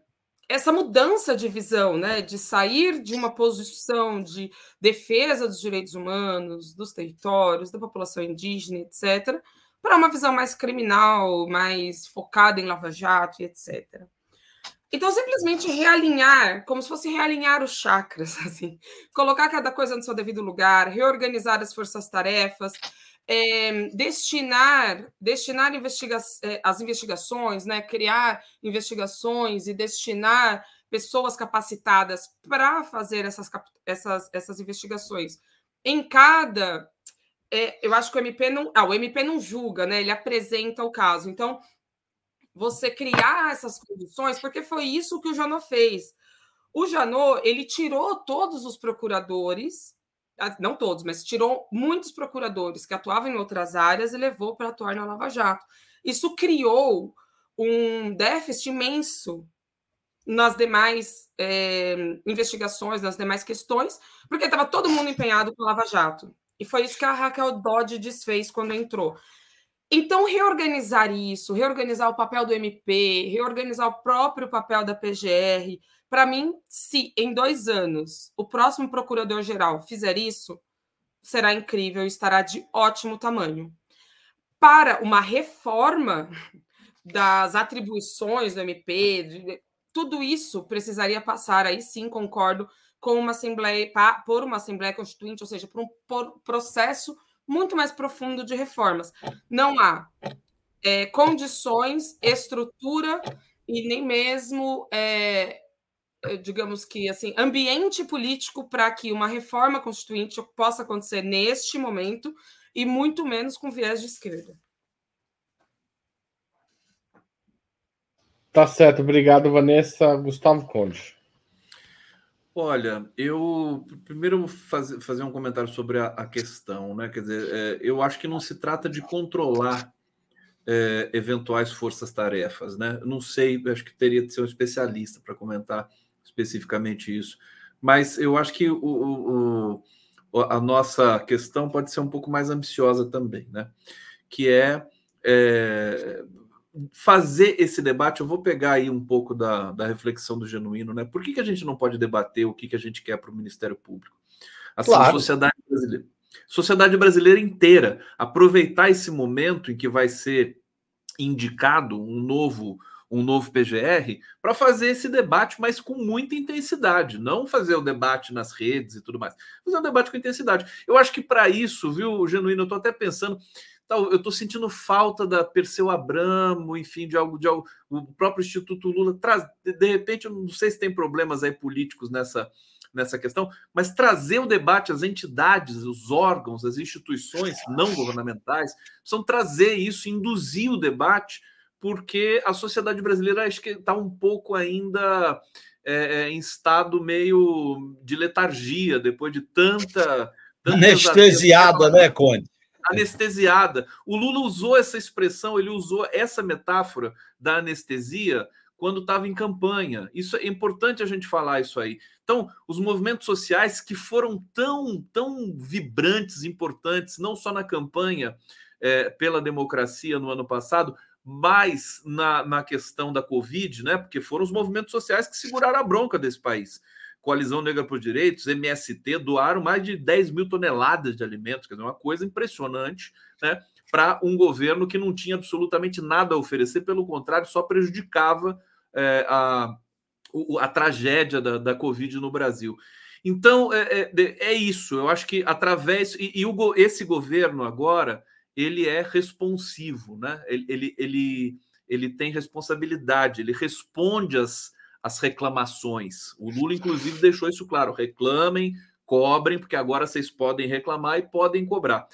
essa mudança de visão, né, de sair de uma posição de defesa dos direitos humanos, dos territórios, da população indígena, etc., para uma visão mais criminal, mais focada em lava-jato, etc. Então, simplesmente realinhar, como se fosse realinhar os chakras, assim, colocar cada coisa no seu devido lugar, reorganizar as forças-tarefas, é, destinar, destinar investiga eh, as investigações, né, criar investigações e destinar pessoas capacitadas para fazer essas, essas, essas investigações. Em cada. É, eu acho que o MP não. Ah, o MP não julga, né? Ele apresenta o caso. Então, você criar essas condições, porque foi isso que o Janot fez. O Janot, ele tirou todos os procuradores não todos, mas tirou muitos procuradores que atuavam em outras áreas e levou para atuar na Lava Jato. Isso criou um déficit imenso nas demais é, investigações, nas demais questões, porque estava todo mundo empenhado com a Lava Jato. E foi isso que a Raquel Dodge desfez quando entrou. Então, reorganizar isso, reorganizar o papel do MP, reorganizar o próprio papel da PGR, para mim, se em dois anos o próximo procurador-geral fizer isso, será incrível e estará de ótimo tamanho. Para uma reforma das atribuições do MP, tudo isso precisaria passar, aí sim, concordo, com uma Assembleia, por uma Assembleia Constituinte, ou seja, por um processo muito mais profundo de reformas. Não há é, condições, estrutura e nem mesmo é, eh, digamos que assim, ambiente político para que uma reforma constituinte possa acontecer neste momento e muito menos com viés de esquerda. Tá certo, obrigado, Vanessa. Gustavo Conde. Olha, eu primeiro vou fazer, fazer um comentário sobre a, a questão, né? Quer dizer, é, eu acho que não se trata de controlar é, eventuais forças-tarefas, né? Não sei, acho que teria de ser um especialista para comentar especificamente isso. Mas eu acho que o, o, a nossa questão pode ser um pouco mais ambiciosa também, né? Que é, é, fazer esse debate. Eu vou pegar aí um pouco da, da reflexão do genuíno, né? Por que, que a gente não pode debater o que, que a gente quer para o Ministério Público? Assim, claro. sociedade brasileira. Sociedade brasileira inteira aproveitar esse momento em que vai ser indicado um novo um novo PGR para fazer esse debate, mas com muita intensidade, não fazer o debate nas redes e tudo mais, fazer um debate com intensidade. Eu acho que para isso, viu, Genuíno, eu estou até pensando, eu estou sentindo falta da Perseu Abramo, enfim, de algo, de algo, o próprio Instituto Lula traz, de repente, eu não sei se tem problemas aí políticos nessa nessa questão, mas trazer o debate, as entidades, os órgãos, as instituições não governamentais, precisam trazer isso, induzir o debate porque a sociedade brasileira acho que está um pouco ainda é, é, em estado meio de letargia, depois de tanta. tanta Anestesiada, né, Conde? Anestesiada. O Lula usou essa expressão, ele usou essa metáfora da anestesia quando estava em campanha. Isso é importante a gente falar isso aí. Então, os movimentos sociais que foram tão, tão vibrantes, importantes, não só na campanha é, pela democracia no ano passado, mais na, na questão da Covid, né? Porque foram os movimentos sociais que seguraram a bronca desse país. Coalizão Negra por Direitos, MST, doaram mais de 10 mil toneladas de alimentos, quer dizer, uma coisa impressionante, né? Para um governo que não tinha absolutamente nada a oferecer, pelo contrário, só prejudicava é, a, a tragédia da, da Covid no Brasil. Então, é, é, é, isso. Eu acho que através. E, e o, esse governo agora, ele é responsivo, né? Ele, ele, ele, ele tem responsabilidade, ele responde às, às reclamações. O Lula, inclusive, deixou isso claro: reclamem, cobrem, porque agora vocês podem reclamar e podem cobrar.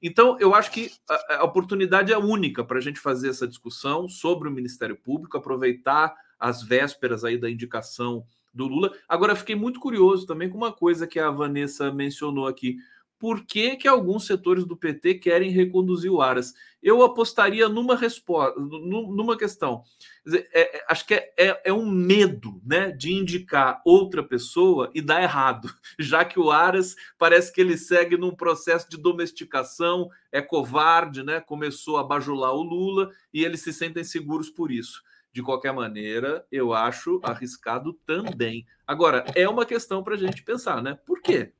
Então, eu acho que a, a oportunidade é única para a gente fazer essa discussão sobre o Ministério Público, aproveitar as vésperas aí da indicação do Lula. Agora, fiquei muito curioso também com uma coisa que a Vanessa mencionou aqui por que, que alguns setores do PT querem reconduzir o Aras. Eu apostaria numa resposta, numa questão. Dizer, é, é, acho que é, é, é, um medo né, de indicar outra pessoa e dar errado, já que o Aras parece que ele segue num processo de domesticação, é covarde, né, começou a bajular o Lula e eles se sentem seguros por isso. De qualquer maneira, eu acho arriscado também. Agora, é uma questão para a gente pensar, né? Por quê?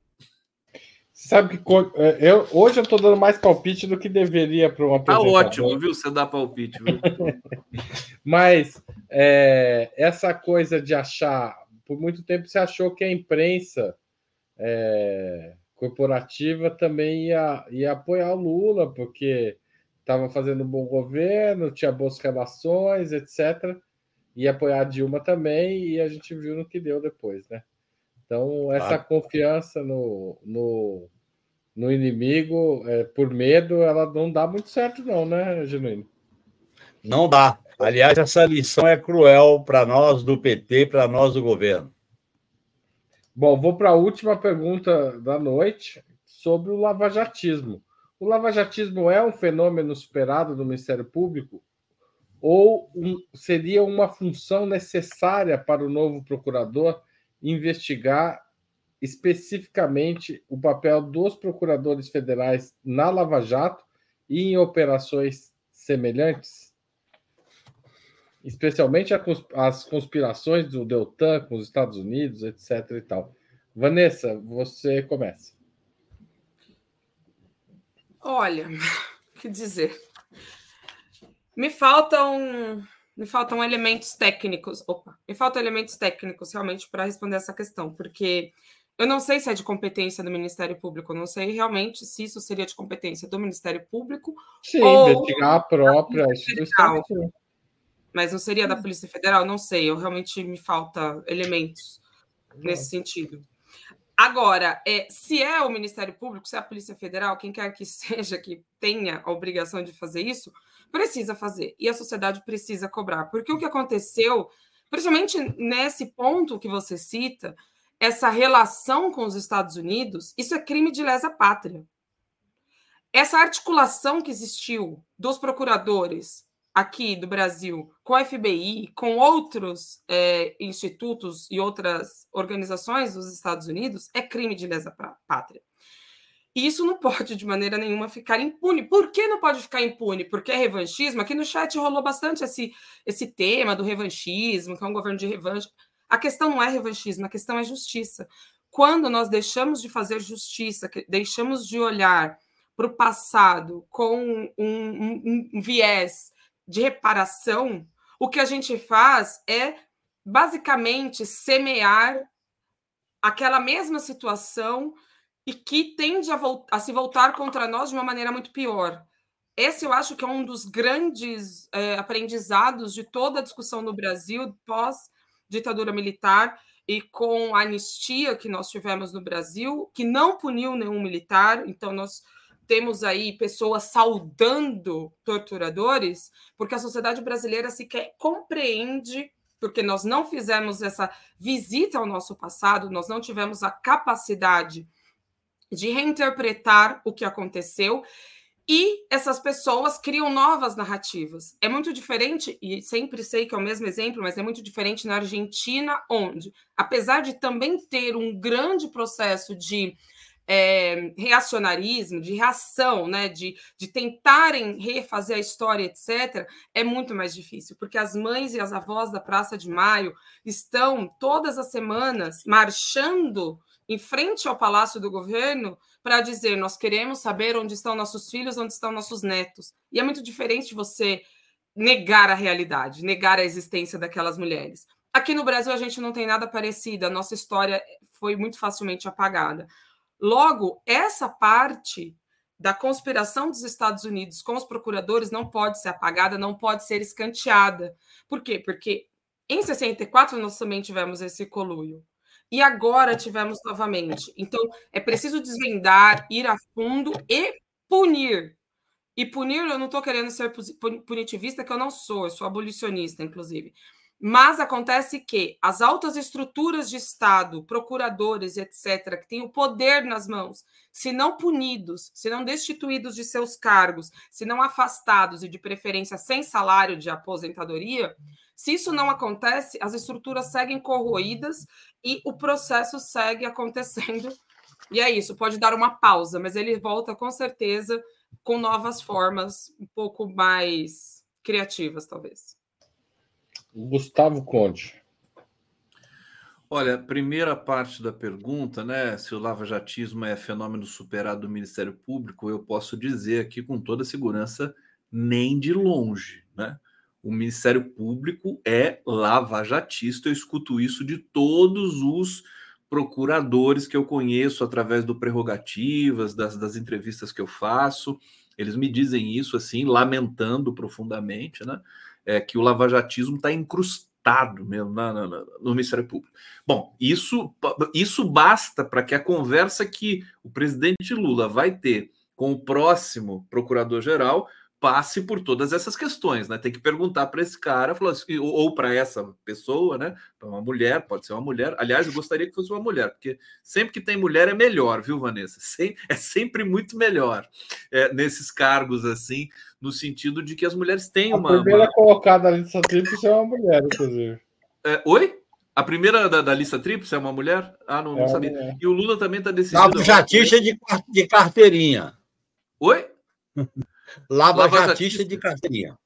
Sabe que é, eu, hoje eu estou dando mais palpite do que deveria para uma Tá ótimo, viu? Você dá palpite, viu? Mas é, essa coisa de achar, por muito tempo você achou que a imprensa é, corporativa também ia, ia apoiar o Lula, porque estava fazendo um bom governo, tinha boas relações, etc. Ia apoiar a Dilma também, e a gente viu no que deu depois, né? Então, essa confiança no, no, no inimigo, é, por medo, ela não dá muito certo, não, né, Genuíno? Não dá. Aliás, essa lição é cruel para nós do PT, para nós do governo. Bom, vou para a última pergunta da noite sobre o lavajatismo. O lavajatismo é um fenômeno superado do Ministério Público ou um, seria uma função necessária para o novo procurador investigar especificamente o papel dos procuradores federais na Lava Jato e em operações semelhantes? Especialmente as conspirações do Deltan com os Estados Unidos, etc. e tal. Vanessa, você começa. Olha, que dizer? Me faltam me faltam elementos técnicos. Opa, me faltam elementos técnicos realmente para responder essa questão, porque eu não sei se é de competência do Ministério Público, eu não sei realmente se isso seria de competência do Ministério Público. Sim, ou investigar a própria instituição. Mas não seria da Polícia Federal? Não sei, eu realmente me falta elementos nesse sentido. Agora, é, se é o Ministério Público, se é a Polícia Federal, quem quer que seja que tenha a obrigação de fazer isso, precisa fazer e a sociedade precisa cobrar. Porque o que aconteceu, principalmente nesse ponto que você cita, essa relação com os Estados Unidos, isso é crime de lesa pátria. Essa articulação que existiu dos procuradores aqui do Brasil com a FBI, com outros é, institutos e outras organizações dos Estados Unidos, é crime de lesa pátria. E isso não pode, de maneira nenhuma, ficar impune. Por que não pode ficar impune? Porque é revanchismo. Aqui no chat rolou bastante esse, esse tema do revanchismo, que é um governo de revanche. A questão não é revanchismo, a questão é justiça. Quando nós deixamos de fazer justiça, deixamos de olhar para o passado com um, um, um viés de reparação, o que a gente faz é basicamente semear aquela mesma situação e que tende a, a, se voltar contra nós de uma maneira muito pior. Esse eu acho que é um dos grandes é, aprendizados de toda a discussão no Brasil pós-ditadura militar e com a anistia que nós tivemos no Brasil, que não puniu nenhum militar, então nós temos aí pessoas saudando torturadores, porque a sociedade brasileira sequer compreende, porque nós não fizemos essa visita ao nosso passado, nós não tivemos a capacidade de reinterpretar o que aconteceu e essas pessoas criam novas narrativas. É muito diferente, e sempre sei que é o mesmo exemplo, mas é muito diferente na Argentina, onde, apesar de também ter um grande processo de é, reacionarismo, de reação, né, de, de tentarem refazer a história, etc., é muito mais difícil, porque as mães e as avós da Praça de Maio estão todas as semanas marchando em frente ao palácio do governo para dizer: nós queremos saber onde estão nossos filhos, onde estão nossos netos. E é muito diferente você negar a realidade, negar a existência daquelas mulheres. Aqui no Brasil a gente não tem nada parecido, a nossa história foi muito facilmente apagada. Logo, essa parte da conspiração dos Estados Unidos com os procuradores não pode ser apagada, não pode ser escanteada. Por quê? Porque em 64 nós também tivemos esse coluio. E agora tivemos novamente. Então, é preciso desvendar, ir a fundo e punir. E punir, eu não estou querendo ser punitivista, que eu não sou, eu sou abolicionista, inclusive. Mas acontece que as altas estruturas de Estado, procuradores, etc., que têm o poder nas mãos, se não punidos, se não destituídos de seus cargos, se não afastados e de preferência sem salário de aposentadoria, se isso não acontece, as estruturas seguem corroídas e o processo segue acontecendo. E é isso, pode dar uma pausa, mas ele volta com certeza com novas formas, um pouco mais criativas, talvez. Gustavo Conte. Olha, primeira parte da pergunta, né? Se o lava-jatismo é fenômeno superado do Ministério Público, eu posso dizer aqui com toda segurança, nem de longe, né? O Ministério Público é lava-jatista, eu escuto isso de todos os procuradores que eu conheço através do Prerrogativas, das, das entrevistas que eu faço. Eles me dizem isso assim, lamentando profundamente, né? É, que o lavajatismo está incrustado mesmo na, na, no Ministério Público. Bom, isso, isso basta para que a conversa que o presidente Lula vai ter com o próximo procurador-geral passe por todas essas questões, né? Tem que perguntar para esse cara, assim, ou para essa pessoa, né? Para uma mulher, pode ser uma mulher. Aliás, eu gostaria que fosse uma mulher, porque sempre que tem mulher é melhor, viu, Vanessa? É sempre muito melhor é, nesses cargos assim, no sentido de que as mulheres têm uma. A primeira uma... colocada na lista tríplice é uma mulher, inclusive. É, oi? A primeira da, da lista tríplice é uma mulher? Ah, não, não é sabia. E o Lula também está decidindo. Lava jatista de, de carteirinha. Oi? Lava, Lava jatista de carteirinha.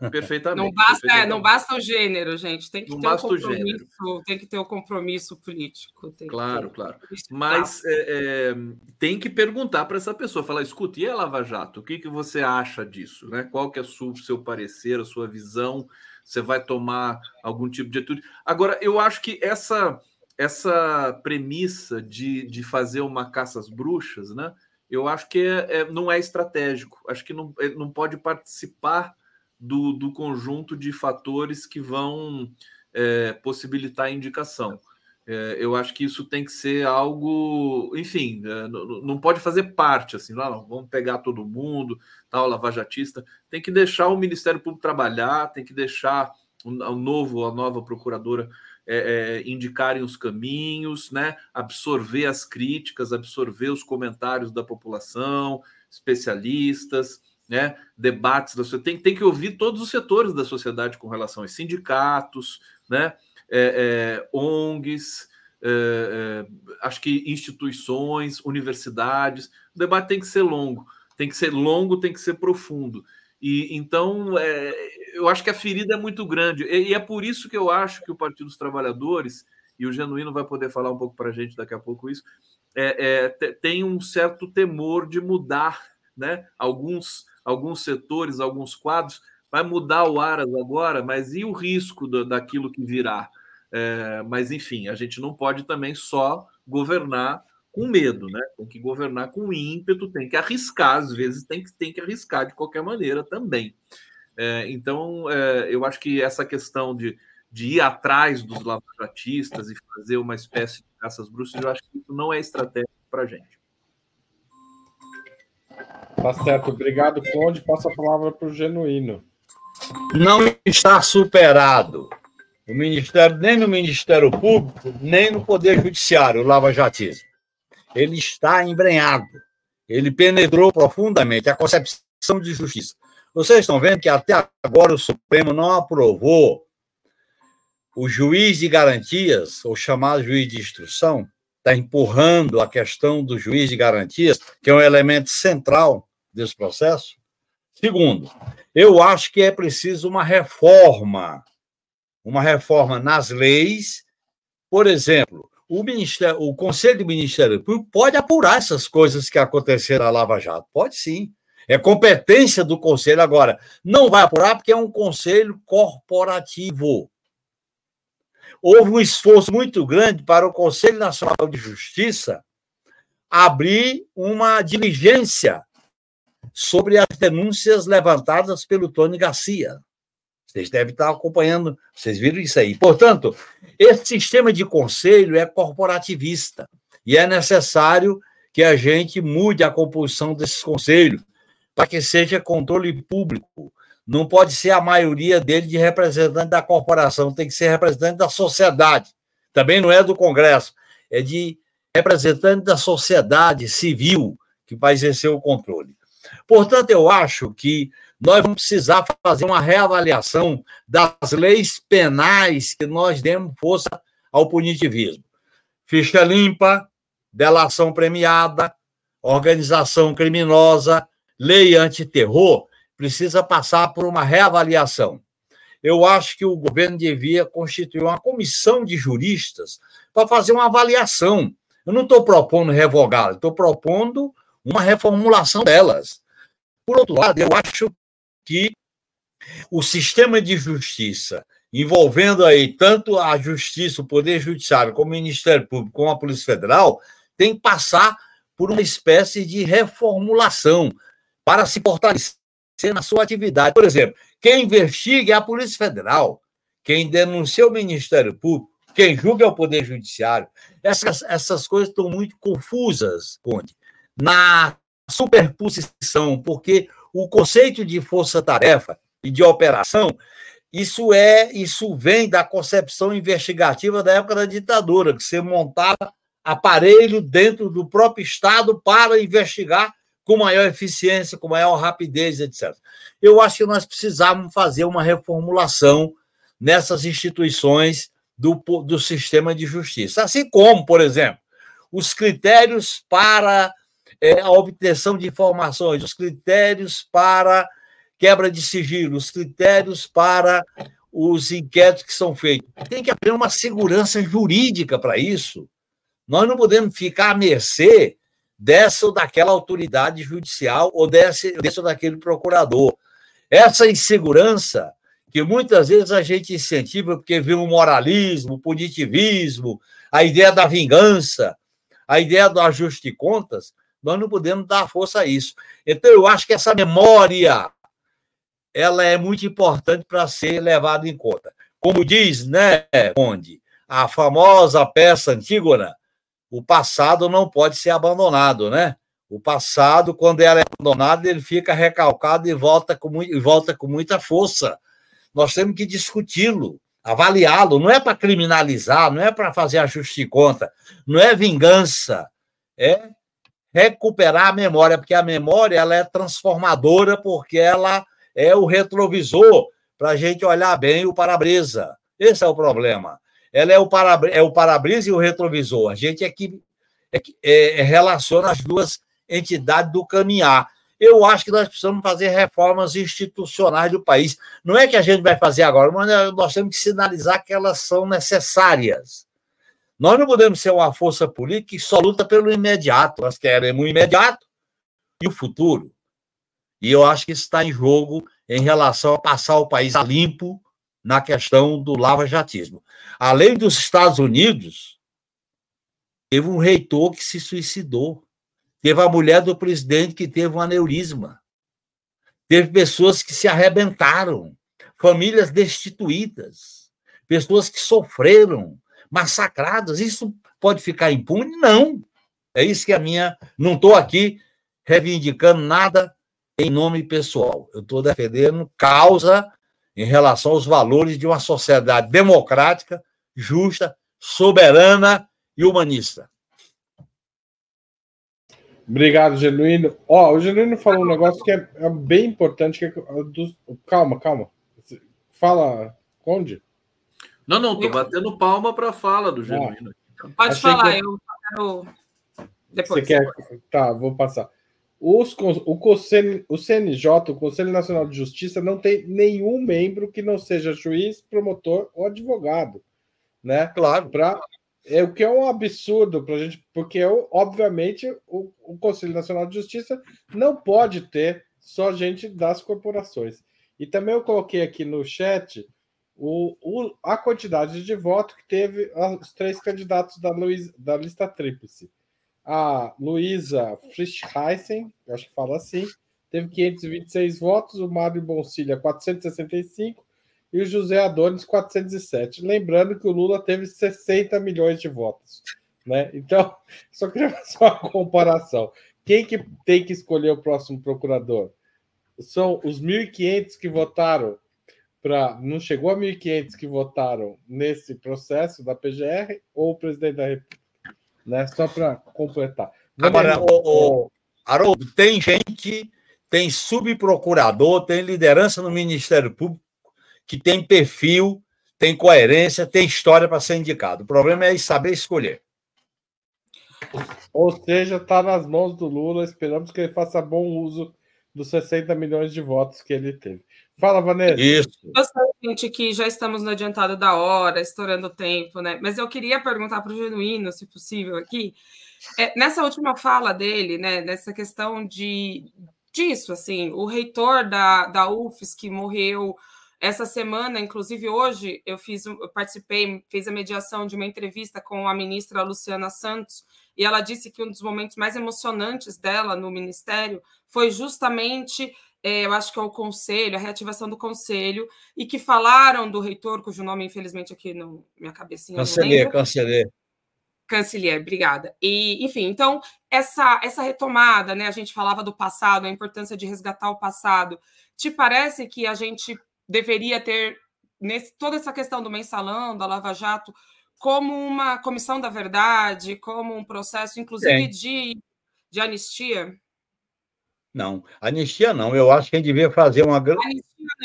Perfeitamente. Não basta, perfeitamente. É, não basta o gênero, gente. Tem que não ter basta o compromisso, tem que ter o compromisso político. claro, claro. Mas é, é, tem que perguntar para essa pessoa, falar, escuta, e a Lava Jato? O que, que você acha disso? Né? Qual que é o seu parecer, a sua visão? Você vai tomar algum tipo de atitude? Agora, eu acho que essa essa premissa de, de fazer uma caça às bruxas, né? Eu acho que é, é, não é estratégico. Acho que não, não pode participar do, do conjunto de fatores que vão é, possibilitar a indicação. É, eu acho que isso tem que ser algo, enfim, é, não, não, pode fazer parte assim, não, não, vamos pegar todo mundo, tal, lavajatista. Tem que deixar o Ministério Público trabalhar, tem que deixar o, o novo, a nova procuradora é, é, indicarem os caminhos, né? absorver as críticas, absorver os comentários da população, especialistas, né? debates da sociedade. Tem, tem que ouvir todos os setores da sociedade com relação aos sindicatos, né? É, é ONGs, é, é, acho que instituições, universidades. O debate tem que ser longo, tem que ser longo, tem que ser profundo. E então é, eu acho que a ferida é muito grande. E, e, é por isso que eu acho que o Partido dos Trabalhadores, e o Genuíno vai poder falar um pouco para a gente daqui a pouco isso, é, é, tem um certo temor de mudar né? alguns, alguns setores, alguns quadros. Vai mudar o Aras agora, mas e o risco do, daquilo que virá? É, mas, enfim, a gente não pode também só governar com medo, né? Tem que governar com ímpeto, tem que arriscar, às vezes tem que, tem que arriscar de qualquer maneira também. É, então, é, eu acho que essa questão de, de ir atrás dos lavajatistas e fazer uma espécie de caças bruxas, eu acho que isso não é estratégia para a gente. Tá certo, obrigado, Conde. Passa a palavra para o Genuíno. Não está superado. O Ministério, nem no Ministério Público, nem no Poder Judiciário, o lava-jatismo ele está embrenhado. Ele penetrou profundamente a concepção de justiça. Vocês estão vendo que até agora o Supremo não aprovou o juiz de garantias, ou chamado juiz de instrução, está empurrando a questão do juiz de garantias, que é um elemento central desse processo. Segundo, eu acho que é preciso uma reforma, uma reforma nas leis. Por exemplo, o, Ministério, o Conselho do Ministério Público pode apurar essas coisas que aconteceram na Lava Jato. Pode sim. É competência do Conselho. Agora, não vai apurar porque é um conselho corporativo. houve um esforço muito grande para o Conselho Nacional de Justiça abrir uma diligência sobre as denúncias levantadas pelo Tony Garcia. Vocês devem estar acompanhando, vocês viram isso aí. Portanto, esse sistema de conselho é corporativista e é necessário que a gente mude a composição desse conselho para que seja controle público. Não pode ser a maioria dele de representante da corporação, tem que ser representante da sociedade. Também não é do Congresso, é de representante da sociedade civil que vai exercer o controle. Portanto, eu acho que nós vamos precisar fazer uma reavaliação das leis penais que nós demos força ao punitivismo. Ficha limpa, delação premiada, organização criminosa, lei antiterror, precisa passar por uma reavaliação. Eu acho que o governo devia constituir uma comissão de juristas para fazer uma avaliação. Eu não estou propondo revogá-las, estou propondo uma reformulação delas. Por outro lado, eu acho que o sistema de justiça, envolvendo aí tanto a justiça, o Poder Judiciário, como o Ministério Público, como a Polícia Federal, tem que passar por uma espécie de reformulação para se fortalecer na sua atividade. Por exemplo, quem investiga é a Polícia Federal, quem denuncia o Ministério Público, quem julga é o Poder Judiciário. Essas, essas coisas estão muito confusas, Conde, na superposição, porque o conceito de força-tarefa e de operação, isso é, isso vem da concepção investigativa da época da ditadura, que você montava aparelho dentro do próprio Estado para investigar com maior eficiência, com maior rapidez, etc. Eu acho que nós precisávamos fazer uma reformulação nessas instituições do, do sistema de justiça. Assim como, por exemplo, os critérios para é, a obtenção de informações, os critérios para quebra de sigilo, os critérios para os inquéritos que são feitos. Tem que haver uma segurança jurídica para isso. Nós não podemos ficar à mercê dessa ou daquela autoridade judicial ou desse, desse ou daquele procurador. Essa insegurança que muitas vezes a gente incentiva porque vê o moralismo, o punitivismo, a ideia da vingança, a ideia do ajuste de contas, nós não podemos dar força a isso. Então, eu acho que essa memória ela é muito importante para ser levada em conta. Como diz, né, Conde, a famosa peça Antígona, o passado não pode ser abandonado, né? O passado, quando é abandonado, ele fica recalcado e volta com, e volta com muita força. Nós temos que discuti-lo, avaliá-lo. Não é para criminalizar, não é para fazer ajuste de conta, não é vingança, é recuperar a memória, porque a memória ela é transformadora, porque ela é o retrovisor para a gente olhar bem o para-brisa. Esse é o problema. Ela é o para é o para-brisa e o retrovisor. A gente é que, é que é, relaciona as duas entidades do caminhar. Eu acho que nós precisamos fazer reformas institucionais do país. Não é que a gente vai fazer agora, mas nós temos que sinalizar que elas são necessárias. Nós não podemos ser uma força política que só luta pelo imediato. Nós queremos o imediato e o futuro. E eu acho que isso está em jogo em relação a passar o país a limpo na questão do lava-jatismo. Além dos Estados Unidos, teve um reitor que se suicidou. Teve a mulher do presidente que teve um aneurisma. Teve pessoas que se arrebentaram. Famílias destituídas. Pessoas que sofreram massacradas. Isso pode ficar impune? Não. É isso que a minha. Não estou aqui reivindicando nada em nome pessoal. Eu estou defendendo causa em relação aos valores de uma sociedade democrática, justa, soberana e humanista. Obrigado, Genuíno. Ó, o Genuíno falou um negócio que é, é bem importante. Que é do... Calma, calma. Fala, Conde. Não, não, tô batendo palma para a fala do Genuíno. Ah, pode falar, que... eu quero. Depois. Você quer. Tá, vou passar. Os, o, Conselho, o CNJ, o Conselho Nacional de Justiça, não tem nenhum membro que não seja juiz, promotor ou advogado. Né? Claro. Pra, é o que é um absurdo para a gente, porque obviamente o, o Conselho Nacional de Justiça não pode ter só gente das corporações. E também eu coloquei aqui no chat o, o, a quantidade de voto que teve os três candidatos da, Luiz, da lista tríplice. A Luísa Frischheisen, acho que fala assim, teve 526 votos, o Mário Boncilha 465 e o José Adonis 407. Lembrando que o Lula teve 60 milhões de votos. Né? Então, só queria fazer uma comparação. Quem que tem que escolher o próximo procurador? São os 1.500 que votaram para. Não chegou a 1.500 que votaram nesse processo da PGR ou o presidente da República? Né? Só para completar. Agora, o, o, Haroldo, tem gente, tem subprocurador, tem liderança no Ministério Público que tem perfil, tem coerência, tem história para ser indicado. O problema é saber escolher. Ou seja, está nas mãos do Lula. Esperamos que ele faça bom uso dos 60 milhões de votos que ele teve. Fala, Vanessa. Isso. Eu sei, gente, que já estamos no adiantado da hora, estourando o tempo, né? Mas eu queria perguntar para o Genuíno, se possível, aqui. É, nessa última fala dele, né? Nessa questão de disso, assim, o reitor da, da UFES que morreu essa semana, inclusive hoje, eu fiz, eu participei, fiz a mediação de uma entrevista com a ministra Luciana Santos, e ela disse que um dos momentos mais emocionantes dela no ministério foi justamente, é, eu acho que é o conselho, a reativação do conselho, e que falaram do reitor, cujo nome, infelizmente, aqui na minha cabecinha. Canceler, canceler. Cancelier, obrigada. E, enfim, então, essa, essa retomada, né? A gente falava do passado, a importância de resgatar o passado. Te parece que a gente deveria ter nesse, toda essa questão do mensalão, da Lava Jato, como uma comissão da verdade, como um processo, inclusive, de, de anistia? Não, anistia não. Eu acho que a gente devia fazer uma grande. Anistia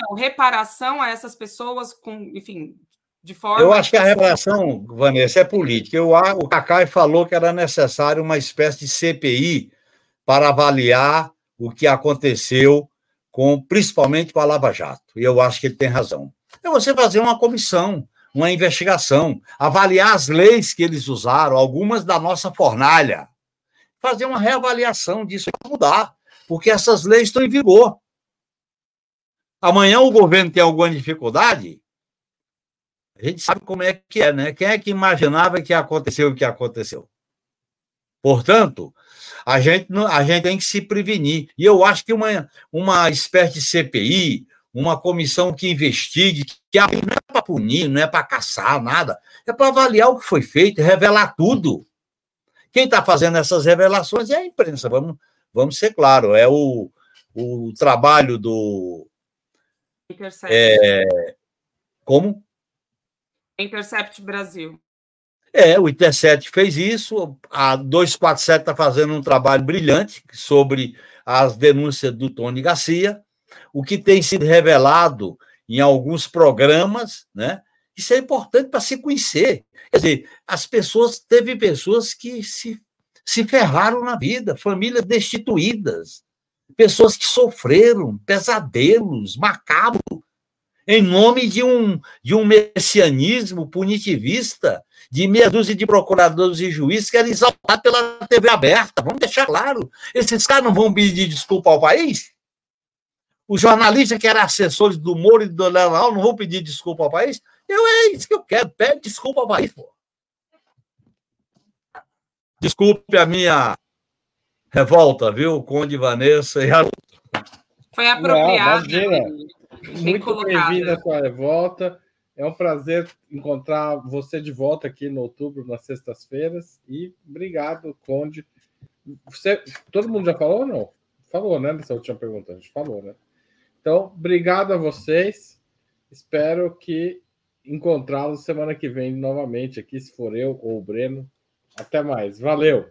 não, reparação a essas pessoas com, enfim, de forma. Eu acho que a reparação, Vanessa, é política. Eu, o Cacai falou que era necessário uma espécie de CPI para avaliar o que aconteceu com principalmente com a Lava Jato. E eu acho que ele tem razão. É você fazer uma comissão, uma investigação, avaliar as leis que eles usaram, algumas da nossa fornalha, fazer uma reavaliação disso e mudar, porque essas leis estão em vigor. Amanhã o governo tem alguma dificuldade, a gente sabe como é que é, né? Quem é que imaginava que aconteceu o que aconteceu? Portanto, a gente, a gente tem que se prevenir. E eu acho que uma, uma espécie de CPI, uma comissão que investigue, que não é para punir, não é para caçar, nada, é para avaliar o que foi feito, revelar tudo. Quem está fazendo essas revelações é a imprensa, vamos, vamos ser claros, é o, o trabalho do. Intercept. É, como? Intercept Brasil. É, o Intercept fez isso, a 247 está fazendo um trabalho brilhante sobre as denúncias do Tony Garcia, o que tem sido revelado em alguns programas, né? Isso é importante para se conhecer. Quer dizer, as pessoas, teve pessoas que se, se ferraram na vida, famílias destituídas, pessoas que sofreram pesadelos macabros, em nome de um, de um messianismo punitivista de meia dúzia de procuradores e juízes que querem exaltar pela TV aberta. Vamos deixar claro. Esses caras não vão pedir desculpa ao país? Os jornalistas que eram assessores do Moro e do Leonel não vão pedir desculpa ao país? Eu, é isso que eu quero. Pede desculpa ao país, pô. Desculpe a minha revolta, viu, Conde Vanessa e Haroldo. Foi apropriado. Não, Muito bem-vinda a sua revolta. É um prazer encontrar você de volta aqui no outubro, nas sextas-feiras. E obrigado, Conde. Você, todo mundo já falou ou não? Falou, né? Nessa última pergunta. A gente falou, né? Então, obrigado a vocês. Espero que encontrá-los semana que vem novamente aqui, se for eu ou o Breno. Até mais. Valeu!